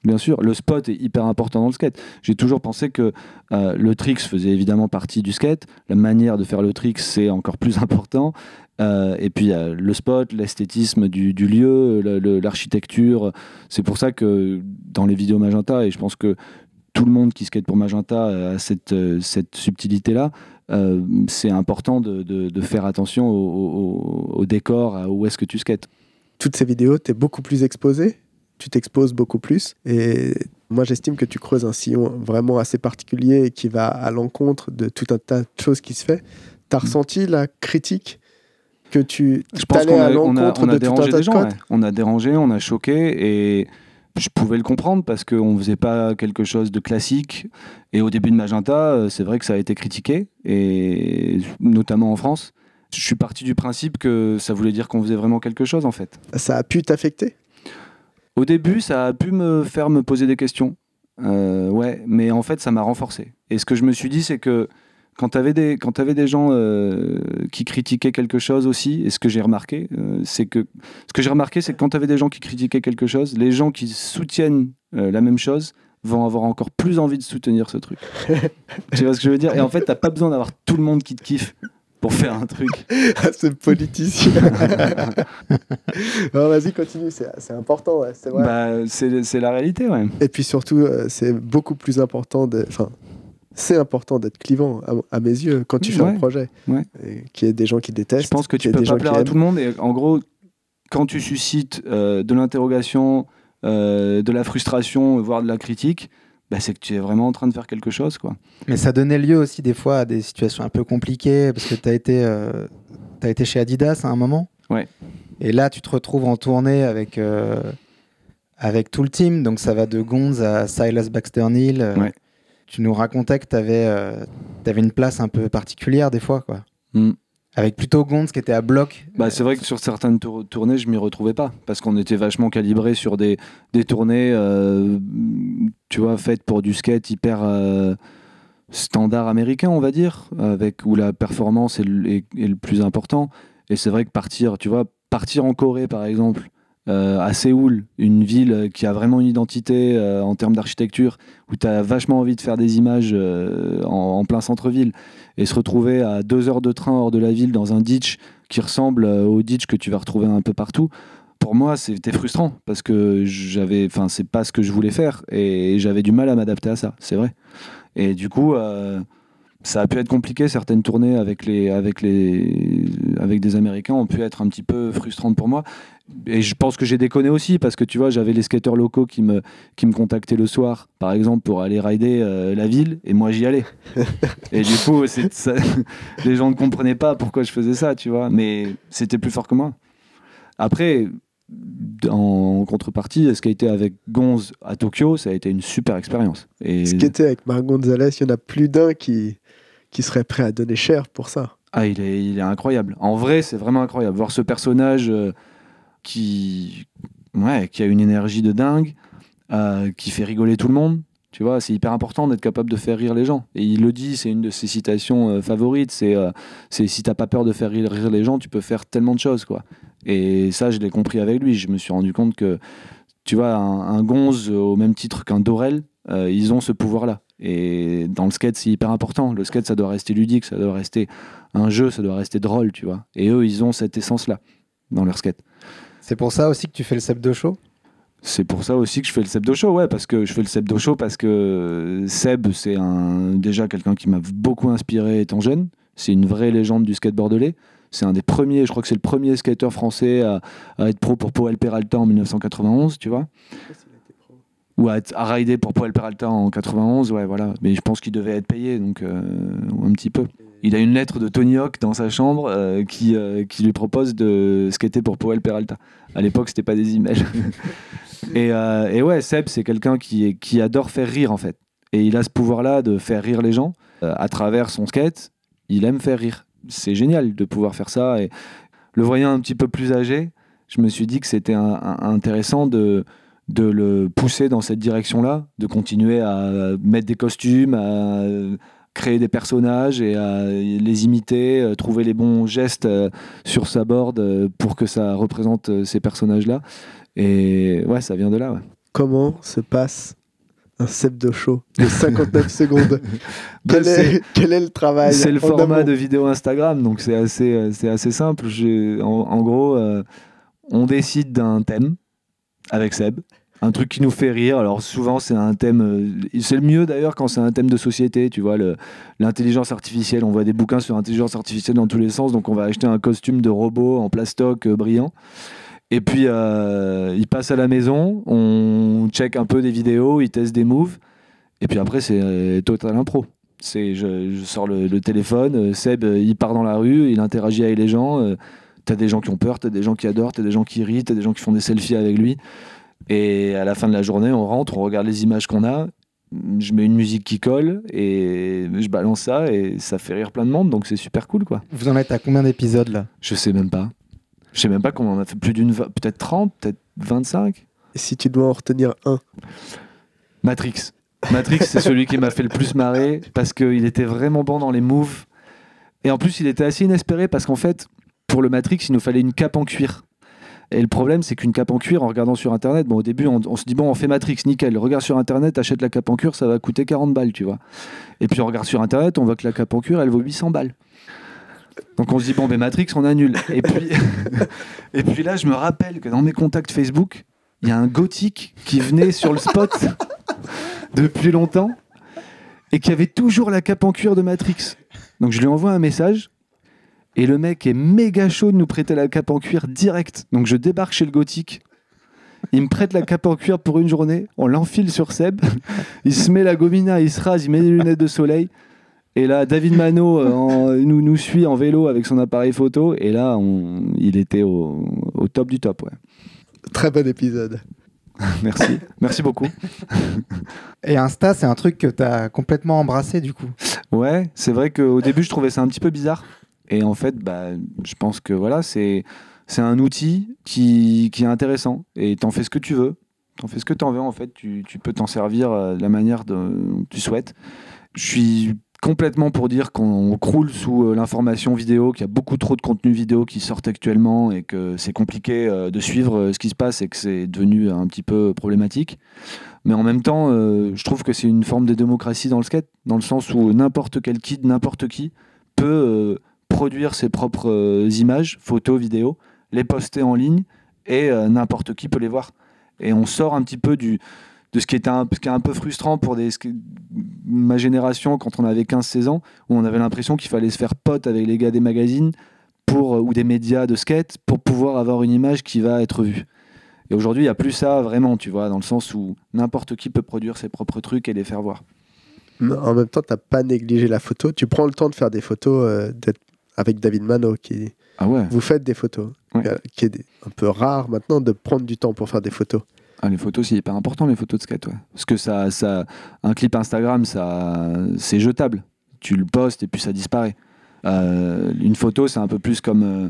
Bien sûr, le spot est hyper important dans le skate. J'ai toujours pensé que euh, le tricks faisait évidemment partie du skate. La manière de faire le tricks, c'est encore plus important. Euh, et puis euh, le spot, l'esthétisme du, lieu, l'architecture. C'est pour ça que dans les vidéos Magenta, et je pense que tout le monde qui skate pour Magenta a cette, euh, cette subtilité-là, euh, c'est important de, de- faire attention au- au décor, à où est-ce que tu skates. Toutes ces vidéos, tu es beaucoup plus exposé. Tu t'exposes beaucoup plus. Et moi, j'estime que tu creuses un sillon vraiment assez particulier et qui va à l'encontre de tout un tas de choses qui se fait. Tu as ressenti la critique que tu Je pense qu'on à a, on a- l'encontre on a de tout un dérangé tas des de gens. ouais. On a dérangé, on a choqué et je pouvais le comprendre parce qu'on ne faisait pas quelque chose de classique. Et au début de Magenta, euh, c'est vrai que ça a été critiqué, et notamment en France. Je suis parti du principe que ça voulait dire qu'on faisait vraiment quelque chose en fait. Ça a pu t'affecter? Au début, ça a pu me faire me poser des questions. Euh, ouais, mais en fait, ça m'a renforcé. Et ce que je me suis dit, c'est que quand tu avais des, quand avais des gens euh, qui critiquaient quelque chose aussi, et ce que j'ai remarqué, euh, c'est que ce que j'ai remarqué, c'est que quand tu avais des gens qui critiquaient quelque chose, les gens qui soutiennent la même chose vont avoir encore plus envie de soutenir ce truc. tu vois ce que je veux dire? Et en fait, t'as pas besoin d'avoir tout le monde qui te kiffe pour faire un truc. Ce politicien. Vas-y, continue, c'est important, ouais, c'est vrai. Bah, c'est la réalité, ouais. Et puis surtout, euh, c'est beaucoup plus important de. Enfin, c'est important d'être clivant, à, à mes yeux, quand tu fais un projet. ouais. Qu'il y ait des gens qui détestent. Je pense que tu peux des pas plaire à tout le monde. Et en gros, quand tu suscites euh, de l'interrogation, euh, de la frustration, voire de la critique, bah, c'est que tu es vraiment en train de faire quelque chose. Quoi. Mais ça donnait lieu aussi des fois à des situations un peu compliquées parce que tu as été, euh, été chez Adidas à un moment. Ouais. Et là, tu te retrouves en tournée avec, euh, avec tout le team. Donc ça va de Gonz à Silas Baxter Neal. Euh, Ouais. Tu nous racontais que tu avais, une place un peu particulière des fois. quoi. Mm. Avec plutôt Gonz qui était à bloc. Bah, c'est vrai que sur certaines tour- tournées, je m'y retrouvais pas parce qu'on était vachement calibré sur des, des tournées, euh, tu vois, faites pour du skate hyper euh, standard américain, on va dire, avec où la performance est le, est- est le plus important. Et c'est vrai que partir, tu vois, partir en Corée par exemple euh, à Séoul, une ville qui a vraiment une identité euh, en termes d'architecture, où tu as vachement envie de faire des images euh, en, en plein centre-ville, et se retrouver à deux heures de train hors de la ville dans un ditch qui ressemble au ditch que tu vas retrouver un peu partout, pour moi, c'était frustrant parce que j'avais, enfin, c'est pas ce que je voulais faire et j'avais du mal à m'adapter à ça, c'est vrai. Et du coup, ça a pu être compliqué. Certaines tournées avec les, avec les, avec des Américains ont pu être un petit peu frustrantes pour moi. Et je pense que j'ai déconné aussi parce que tu vois, j'avais les skateurs locaux qui me, qui me contactaient le soir, par exemple, pour aller rider euh, la ville, et moi j'y allais. et du coup, ça- les gens ne comprenaient pas pourquoi je faisais ça, tu vois, mais c'était plus fort que moi. Après, en contrepartie, ce qui a été avec Gonz à Tokyo, ça a été une super expérience. Et Ce qui était avec Marc Gonzalez, il y en a plus d'un qui, qui serait prêt à donner cher pour ça. ah, il est, il est incroyable. En vrai, c'est vraiment incroyable. Voir ce personnage euh, qui, ouais, qui a une énergie de dingue, euh, qui fait rigoler tout le monde. Tu vois, c'est hyper important d'être capable de faire rire les gens. Et il le dit, c'est une de ses citations euh, favorites. C'est euh, c'est si t'as pas peur de faire rire, les gens, tu peux faire tellement de choses, quoi. Et ça, je l'ai compris avec lui. Je me suis rendu compte que, tu vois, un, un Gonze, au même titre qu'un Dorel, euh, ils ont ce pouvoir-là. Et dans le skate, c'est hyper important. Le skate, ça doit rester ludique, ça doit rester un jeu, ça doit rester drôle, tu vois. Et eux, ils ont cette essence-là dans leur skate. C'est pour ça aussi que tu fais le Sepdo Show C'est pour ça aussi que je fais le Sebdo Show, ouais, parce que je fais le Sebdo Show parce que Seb, c'est un, déjà quelqu'un qui m'a beaucoup inspiré étant jeune. C'est une vraie légende du skate bordelais. C'est un des premiers, je crois que c'est le premier skateur français à, à être pro pour Poel Peralta en 1991, tu vois. Ou à, être- à rider pour Poel Peralta en 91, ouais, voilà. Mais je pense qu'il devait être payé, donc euh, un petit peu. Il a une lettre de Tony Hawk dans sa chambre euh, qui, euh, qui lui propose de skater pour Poel Peralta. À l'époque, c'était pas des emails. et, euh, et ouais, Seb, c'est quelqu'un qui, adore faire rire, en fait. Et il a ce pouvoir-là de faire rire les gens à travers son skate. Il aime faire rire. C'est génial de pouvoir faire ça. Et le voyant un petit peu plus âgé, je me suis dit que c'était un- un- intéressant de, de le pousser dans cette direction-là, de continuer à mettre des costumes, à créer des personnages et à les imiter, euh, trouver les bons gestes euh, sur sa board euh, pour que ça représente ces personnages-là. Et ouais, ça vient de là. ouais. Comment se passe un Sebdo Show de 59 secondes? Bah, quel, est, quel est le travail C'est le format de vidéo Instagram, donc c'est assez, c'est assez simple. En, en gros, euh, on décide d'un thème avec Seb, un truc qui nous fait rire. Alors souvent, c'est un thème. euh, c'est le mieux d'ailleurs quand c'est un thème de société. Tu vois, l'intelligence artificielle. On voit des bouquins sur l'intelligence artificielle dans tous les sens, donc on va acheter un costume de robot en plastoc euh, brillant. Et puis, euh, il passe à la maison, on check un peu des vidéos, il teste des moves. Et puis après, c'est total impro. C'est, je, sors le, téléphone, Seb, il part dans la rue, il interagit avec les gens. euh, t'as des gens qui ont peur, t'as des gens qui adorent, t'as des gens qui rient, t'as des gens qui font des selfies avec lui. Et à la fin de la journée, on rentre, on regarde les images qu'on a. Je mets une musique qui colle et je balance ça et ça fait rire plein de monde, donc c'est super cool quoi. Vous en êtes à combien d'épisodes là? Je sais même pas. Je sais même pas comment on a fait plus d'une, peut-être 30, peut-être 25. Et si tu dois en retenir un, Matrix. Matrix, c'est celui qui m'a fait le plus marrer parce qu'il était vraiment bon dans les moves. Et en plus, il était assez inespéré parce qu'en fait, pour le Matrix, il nous fallait une cape en cuir. Et le problème, c'est qu'une cape en cuir, en regardant sur Internet, bon, au début, on, se dit, bon, on fait Matrix, nickel. Regarde sur Internet, achète la cape en cuir, ça va coûter 40 balles, tu vois. Et puis on regarde sur Internet, on voit que la cape en cuir, elle vaut 800 balles. Donc on se dit, bon, ben Matrix, on annule. Et puis, et puis là, je me rappelle que dans mes contacts Facebook, il y a un gothique qui venait sur le spot depuis longtemps et qui avait toujours la cape en cuir de Matrix. Donc je lui envoie un message et le mec est méga chaud de nous prêter la cape en cuir direct. Donc je débarque chez le gothique. Il me prête la cape en cuir pour une journée. On l'enfile sur Seb. Il se met la gomina, il se rase, il met des lunettes de soleil. Et là, David Mano euh, en- nous, nous suit en vélo avec son appareil photo. Et là, on- il était au, au top du top. Ouais. très bon épisode. Merci. Merci beaucoup. Et Insta, c'est un truc que tu as complètement embrassé du coup? Ouais, c'est vrai qu'au début, je trouvais ça un petit peu bizarre. Et en fait, bah, je pense que voilà, c'est c'est un outil qui, qui est intéressant. Et t'en fais ce que tu veux. T'en fais ce que t'en veux, en fait. Tu, tu peux t'en servir euh, de la manière dont tu souhaites. Je suis complètement pour dire qu'on croule sous euh, l'information vidéo, qu'il y a beaucoup trop de contenu vidéo qui sortent actuellement et que c'est compliqué euh, de suivre ce qui se passe et que c'est devenu un petit peu problématique. Mais en même temps, je trouve que c'est une forme de démocratie dans le skate, dans le sens où n'importe quel kid, n'importe qui peut produire ses propres euh, images, photos, vidéos, les poster en ligne et euh, n'importe qui peut les voir. Et on sort un petit peu du, de ce qui, était un, ce qui est un peu frustrant pour des, ma génération quand on avait 15-16 ans, où on avait l'impression qu'il fallait se faire pote avec les gars des magazines pour, ou des médias de skate pour pouvoir avoir une image qui va être vue. Et aujourd'hui, il n'y a plus ça vraiment, tu vois, dans le sens où n'importe qui peut produire ses propres trucs et les faire voir. En même temps, t'as pas négligé la photo. Tu prends le temps de faire des photos euh, d'être avec David Mano, qui Ah ouais vous faites des photos, Ouais. qui est un peu rare maintenant de prendre du temps pour faire des photos. Ah, les photos, c'est hyper important, les photos de skate, ouais. Parce que ça, ça, un clip Instagram, ça, c'est jetable. Tu le postes et puis ça disparaît. Euh, une photo, c'est un peu plus comme, euh,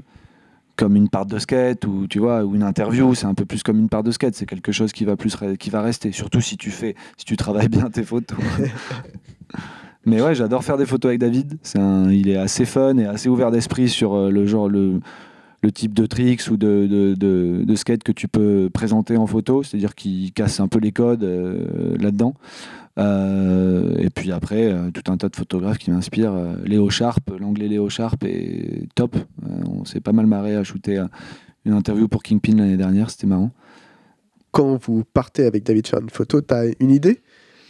comme une part de skate ou tu vois, ou une interview, c'est un peu plus comme une part de skate. C'est quelque chose qui va plus, qui va rester. Surtout si tu fais, si tu travailles bien tes photos. Mais ouais, j'adore faire des photos avec David. Il est assez fun et assez ouvert d'esprit sur euh, le genre, le, type de tricks ou de, skate que tu peux présenter en photo, c'est-à-dire qu'il casse un peu les codes euh, là-dedans. Euh, et puis après, tout un tas de photographes qui m'inspirent. Léo Sharp, l'anglais Léo Sharp est top. On s'est pas mal marré à shooter une interview pour Kingpin l'année dernière, c'était marrant. Quand vous partez avec David faire une photo, t'as une idée?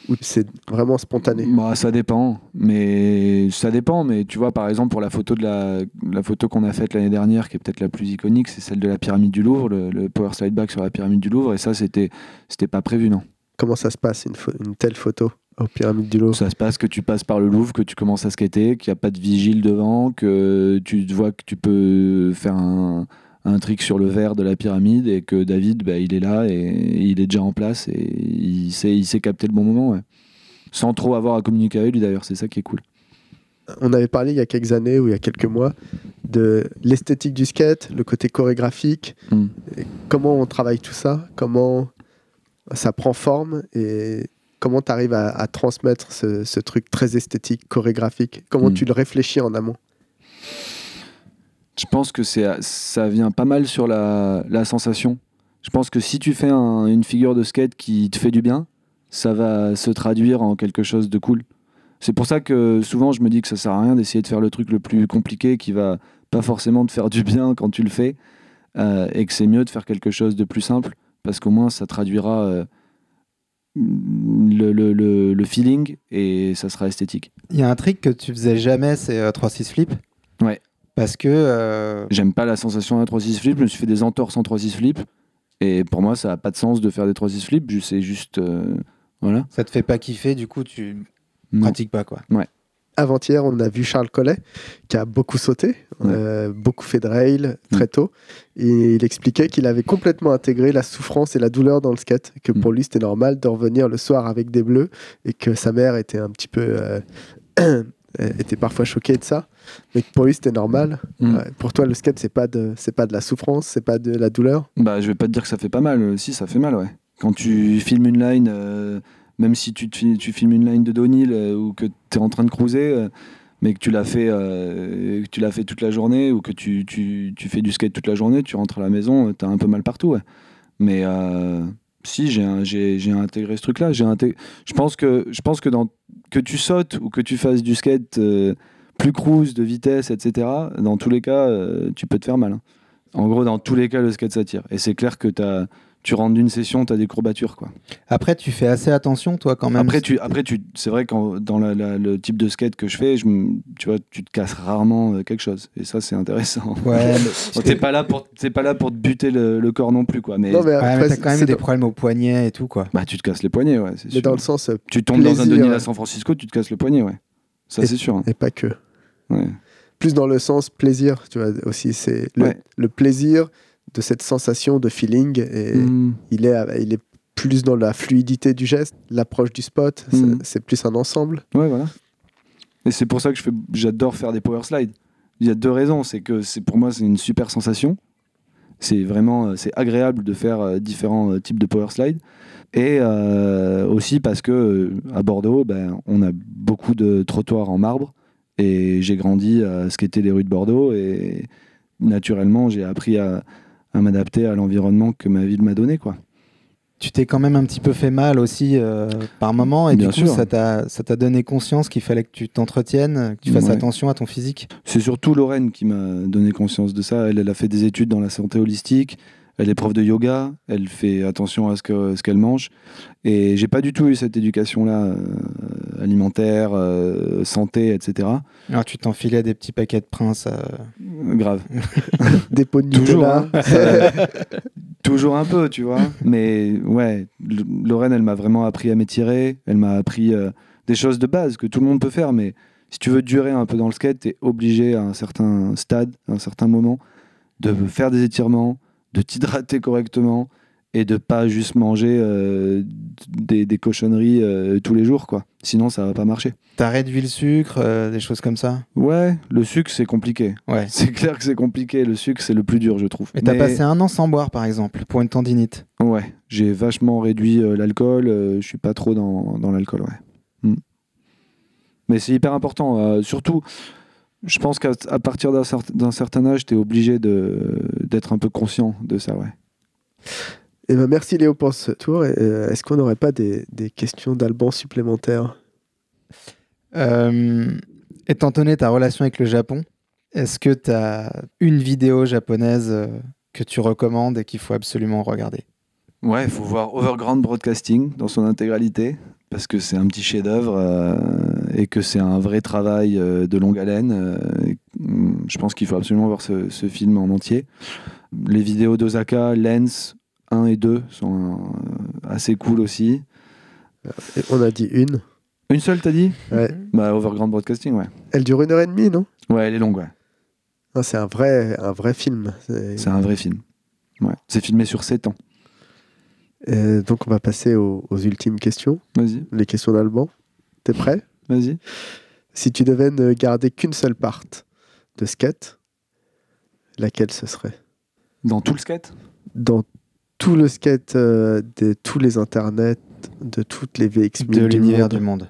Ou c'est vraiment spontané? Bah, ça dépend, mais ça dépend. Mais tu vois, par exemple, pour la photo de la, la photo qu'on a faite l'année dernière, qui est peut-être la plus iconique, c'est celle de la pyramide du Louvre, le, le power slide back sur la pyramide du Louvre. Et ça, c'était, c'était pas prévu, non. Comment ça se passe une, une telle photo aux pyramides du Louvre? Ça se passe que tu passes par le Louvre, que tu commences à skater, qu'il n'y a pas de vigile devant, que tu vois que tu peux faire un, un trick sur le verre de la pyramide et que David, bah, il est là et il est déjà en place et il sait, il sait capter le bon moment. ouais. Sans trop avoir à communiquer avec lui d'ailleurs, c'est ça qui est cool. On avait parlé il y a quelques années ou il y a quelques mois de l'esthétique du skate, le côté chorégraphique, Mm. et comment on travaille tout ça, comment ça prend forme? Et comment tu arrives à, à transmettre ce, ce truc très esthétique, chorégraphique, comment Mm. tu le réfléchis en amont? Je pense que c'est, ça vient pas mal sur la, la sensation. Je pense que si tu fais un- une figure de skate qui te fait du bien, ça va se traduire en quelque chose de cool. C'est pour ça que souvent je me dis que ça sert à rien d'essayer de faire le truc le plus compliqué qui va pas forcément te faire du bien quand tu le fais euh, et que c'est mieux de faire quelque chose de plus simple parce qu'au moins ça traduira euh, le, le- le- le feeling et ça sera esthétique. Il y a un trick que tu faisais jamais, c'est euh, 3-6 flip. Ouais. Parce que euh, J'aime pas la sensation d'un 3-6 flip, je me suis fait des entorses en 3-6 flip. Et pour moi, ça n'a pas de sens de faire des 3-6 flip, ju- c'est juste. euh, voilà. ça te fait pas kiffer, du coup tu Non. pratiques pas quoi. Avant-hier, on a vu Charles Collet qui a beaucoup sauté, Ouais. euh, beaucoup fait de rail très tôt. Et il expliquait qu'il avait complètement intégré la souffrance et la douleur dans le skate, que Mm. pour lui c'était normal de revenir le soir avec des bleus et que sa mère était un petit peu. euh, était parfois choquée de ça, mais pour lui c'était normal. Mm. Ouais, pour toi, le skate c'est pas de c'est pas de la souffrance, c'est pas de la douleur. Bah, je vais pas te dire que ça fait pas mal. euh, Si, ça fait mal, ouais. Quand tu filmes une line, euh, même si tu, te fi- tu filmes une line de Donil euh, ou que tu es en train de cruiser, euh, mais que tu l'as fait, que tu l'as fait toute la journée ou que tu, tu, tu fais du skate toute la journée, tu rentres à la maison, tu as un peu mal partout, ouais. Mais si, j'ai j'ai j'ai intégré ce truc-là. J'ai inté- Je pense que, je pense que, dans, que tu sautes ou que tu fasses du skate euh, plus cruise, de vitesse, etc., dans tous les cas, euh, tu peux te faire mal. hein. En gros, dans tous les cas, le skate s'attire. Et c'est clair que as, tu rentres d'une session, tu as des courbatures. Quoi. Après, tu fais assez attention, toi, quand même. Après, tu, après tu, c'est vrai que dans la- la- le type de skate que je fais, je, tu, vois, tu te casses rarement euh, quelque chose. Et ça, c'est intéressant. Ouais, mais, T'es pas, là pour- t'es pas là pour te buter le, le corps non plus. Quoi. Mais, non, mais ouais, après, mais t'as quand même des dans- problèmes au poignet et tout, quoi. bah, tu te casses les poignets, ouais, c'est mais sûr. dans le sens euh, Tu tombes dans un Denis ouais. à San Francisco, tu te casses le poignet, ouais. Ça, Et- c'est sûr. hein. et pas que. Ouais. plus dans le sens plaisir, tu vois, aussi, c'est le, Ouais. le plaisir de cette sensation de feeling, et Mm. il, est, il est plus dans la fluidité du geste, l'approche du spot, c'est- Mm. c'est plus un ensemble. Ouais, voilà. Et c'est pour ça que j'adore faire des power slides. Il y a deux raisons. C'est que pour moi c'est une super sensation. C'est vraiment euh, c'est agréable de faire euh, différents euh, types de power slides. Et euh, aussi parce que euh, à Bordeaux, ben, on a beaucoup de trottoirs en marbre et j'ai grandi à ce qu'étaient les rues de Bordeaux et naturellement j'ai appris à, à m'adapter à l'environnement que ma ville m'a donné quoi. Tu t'es quand même un petit peu fait mal aussi euh, par moment et Bien du coup sûr. ça t'a ça t'a donné conscience qu'il fallait que tu t'entretiennes, que tu fasses Ouais. attention à ton physique? C'est surtout Lorraine qui m'a donné conscience de ça. Elle, elle a fait des études dans la santé holistique. Elle est prof de yoga. Elle fait attention à ce que- ce qu'elle mange. Et j'ai pas du tout eu cette éducation-là euh, alimentaire, euh, santé, etc. Alors tu t'enfilais des petits paquets de prince. euh, Grave. Des pots de Toujours, hein. Toujours un peu, tu vois. Mais ouais, Lorraine, elle m'a vraiment appris à m'étirer. Elle m'a appris des choses de base que tout le monde peut faire. Mais si tu veux durer un peu dans le skate, tu es obligé à un certain stade, à un certain moment, de faire des étirements, de t'hydrater correctement et de pas juste manger euh, des, des cochonneries euh, tous les jours, quoi. Sinon, ça va pas marcher. T'as réduit le sucre, euh, des choses comme ça? Ouais, le sucre, c'est compliqué. Ouais. C'est clair que c'est compliqué. Le sucre, c'est le plus dur, je trouve. Et t'as Mais- passé un an sans boire par exemple pour une tendinite? Ouais, j'ai vachement réduit l'alcool. je suis pas trop dans, dans l'alcool, ouais. Mm. Mais c'est hyper important. surtout, je pense qu'à partir d'un cer- d'un certain âge, tu es obligé de- d'être un peu conscient de ça, ouais. Eh ben, merci Léo pour ce tour. Euh, Est-ce qu'on n'aurait pas des, des questions d'Alban supplémentaires? Euh, étant donné ta relation avec le Japon, est-ce que tu as une vidéo japonaise euh, que tu recommandes et qu'il faut absolument regarder? Ouais, il faut voir Overground Broadcasting dans son intégralité, parce que c'est un petit chef-d'œuvre euh, et que c'est un vrai travail euh, de longue haleine. euh, je pense qu'il faut absolument voir ce, ce film en entier. Les vidéos d'Osaka, Lens 1 et 2 sont euh, assez cool aussi. Et On a dit une. Une seule, t'as dit? Ouais. Bah, Overground Broadcasting, ouais. Elle dure une heure et demie, non? Ouais, elle est longue, ouais. Non, C'est un vrai, un vrai film. C'est- C'est un vrai film. Ouais. C'est filmé sur 7 ans. Euh, donc on va passer aux, aux ultimes questions, Vas-y, les questions d'Alban. T'es prêt? Vas-y. Si tu devais ne garder qu'une seule part de skate, laquelle ce serait? Dans tout le skate? Dans tout le skate euh, de tous les internets, de toutes les VX de l'univers du monde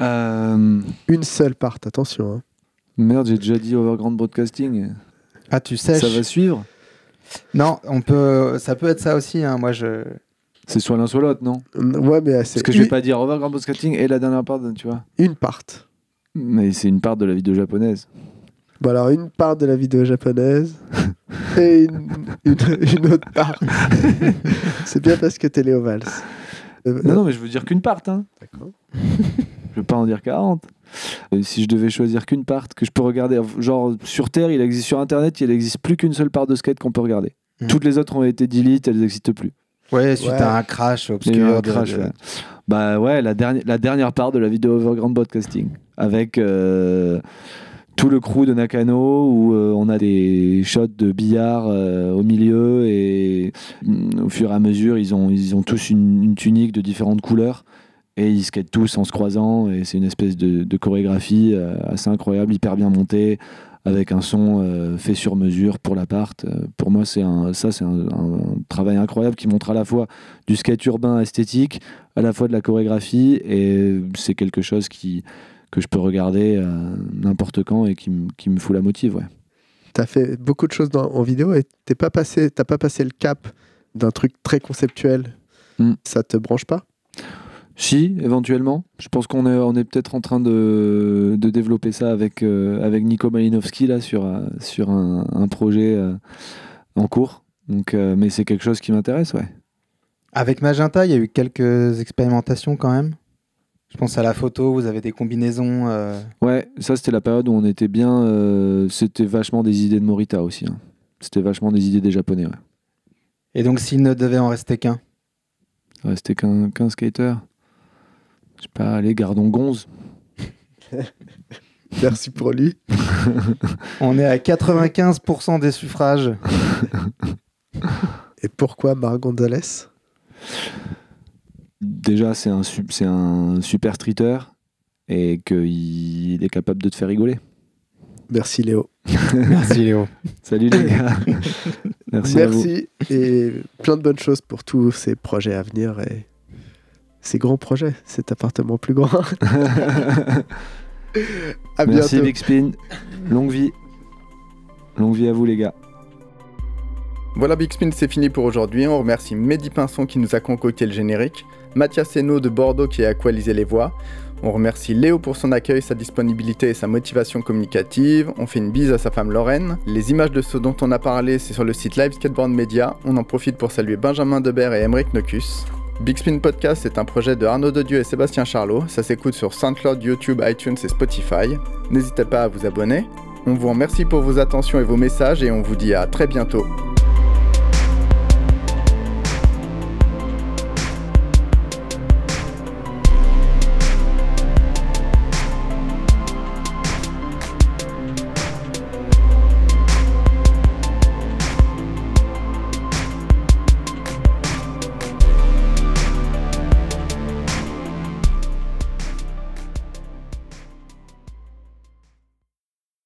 Euh, Une seule part, attention. hein. Merde, j'ai déjà dit Overground Broadcasting. Ah, tu sèches Ça va suivre? Non, on peut, ça peut être ça aussi. hein. Moi, je. C'est soit l'un soit l'autre, non Ouais, mais c'est Parce que je vais une, pas dire Overground Broadcasting et la dernière part, tu vois. une part. Mais c'est une part de la vidéo japonaise. Bon alors une part de la vidéo japonaise et une, une- une autre part. c'est bien parce que t'es Léo Valls. Euh, Non, non, mais je veux dire qu'une part, hein. D'accord. Je veux pas en dire 40. Euh, si je devais choisir qu'une part que je peux regarder, genre sur Terre, il existe sur Internet, il n'existe plus qu'une seule part de skate qu'on peut regarder. Mhm. Toutes les autres ont été delete, elles n'existent plus. Ouais, suite Ouais. à un crash obscur. un de- crash, de- ouais. Bah ouais, la dernière, la dernière part de la vidéo Overground Broadcasting. Avec euh, tout le crew de Nakano où euh, on a des shots de billard euh, au milieu et mm, au fur et à mesure, ils ont, ils ont tous une, une tunique de différentes couleurs et ils skatent tous en se croisant et c'est une espèce de, de chorégraphie assez incroyable, hyper bien montée avec un son euh, fait sur mesure pour l'appart. Euh, pour moi, c'est un, ça, c'est un, un travail incroyable qui montre à la fois du skate urbain esthétique, à la fois de la chorégraphie, et c'est quelque chose qui, que je peux regarder n'importe quand et qui, qui me fout la motive. Ouais. T'as fait beaucoup de choses dans- en vidéo et t'es pas passé, t'as pas passé le cap d'un truc très conceptuel. Mm. Ça te branche pas? Si, éventuellement? Je pense qu'on est, on est peut-être en train de, de développer ça avec, euh, avec Nico Malinowski là, sur, euh, sur un, un projet euh, en cours. Donc, mais c'est quelque chose qui m'intéresse, ouais. Avec Magenta, il y a eu quelques expérimentations quand même? Je pense à la photo, vous avez des combinaisons. Ouais, ça c'était la période où on était bien. c'était vachement des idées de Morita aussi. hein. C'était vachement des idées des Japonais. Ouais. Et donc, s'il ne devait en rester qu'un, restait qu'un qu'un skater? Je sais pas, allez, gardons Gonze. Merci pour lui. on est à 95% des suffrages. Et pourquoi Marc Gonzalez? Déjà, c'est un, su- c'est un super streeter et qu'il est capable de te faire rigoler. Merci Léo. Merci Léo. Salut les gars. Merci, à vous. Merci et plein de bonnes choses pour tous ces projets à venir et ces grands projets, cet appartement plus grand. à Merci bientôt. Big Spin. Longue vie. Longue vie à vous les gars. Voilà Big Spin, c'est fini pour aujourd'hui. On remercie Mehdi Pinson qui nous a concocté le générique, Mathias Hainaut de Bordeaux qui a aqualisé les voix. On remercie Léo pour son accueil, sa disponibilité et sa motivation communicative. On fait une bise à sa femme Lorraine. Les images de ce dont on a parlé, c'est sur le site Live Skateboard Media. On en profite pour saluer Benjamin Debert et Emeric Nocus. Big Spin Podcast est un projet de Arnaud Dodieu et Sébastien Charlot. Ça s'écoute sur SoundCloud, YouTube, iTunes et Spotify. N'hésitez pas à vous abonner. On vous remercie pour vos attentions et vos messages et on vous dit à très bientôt.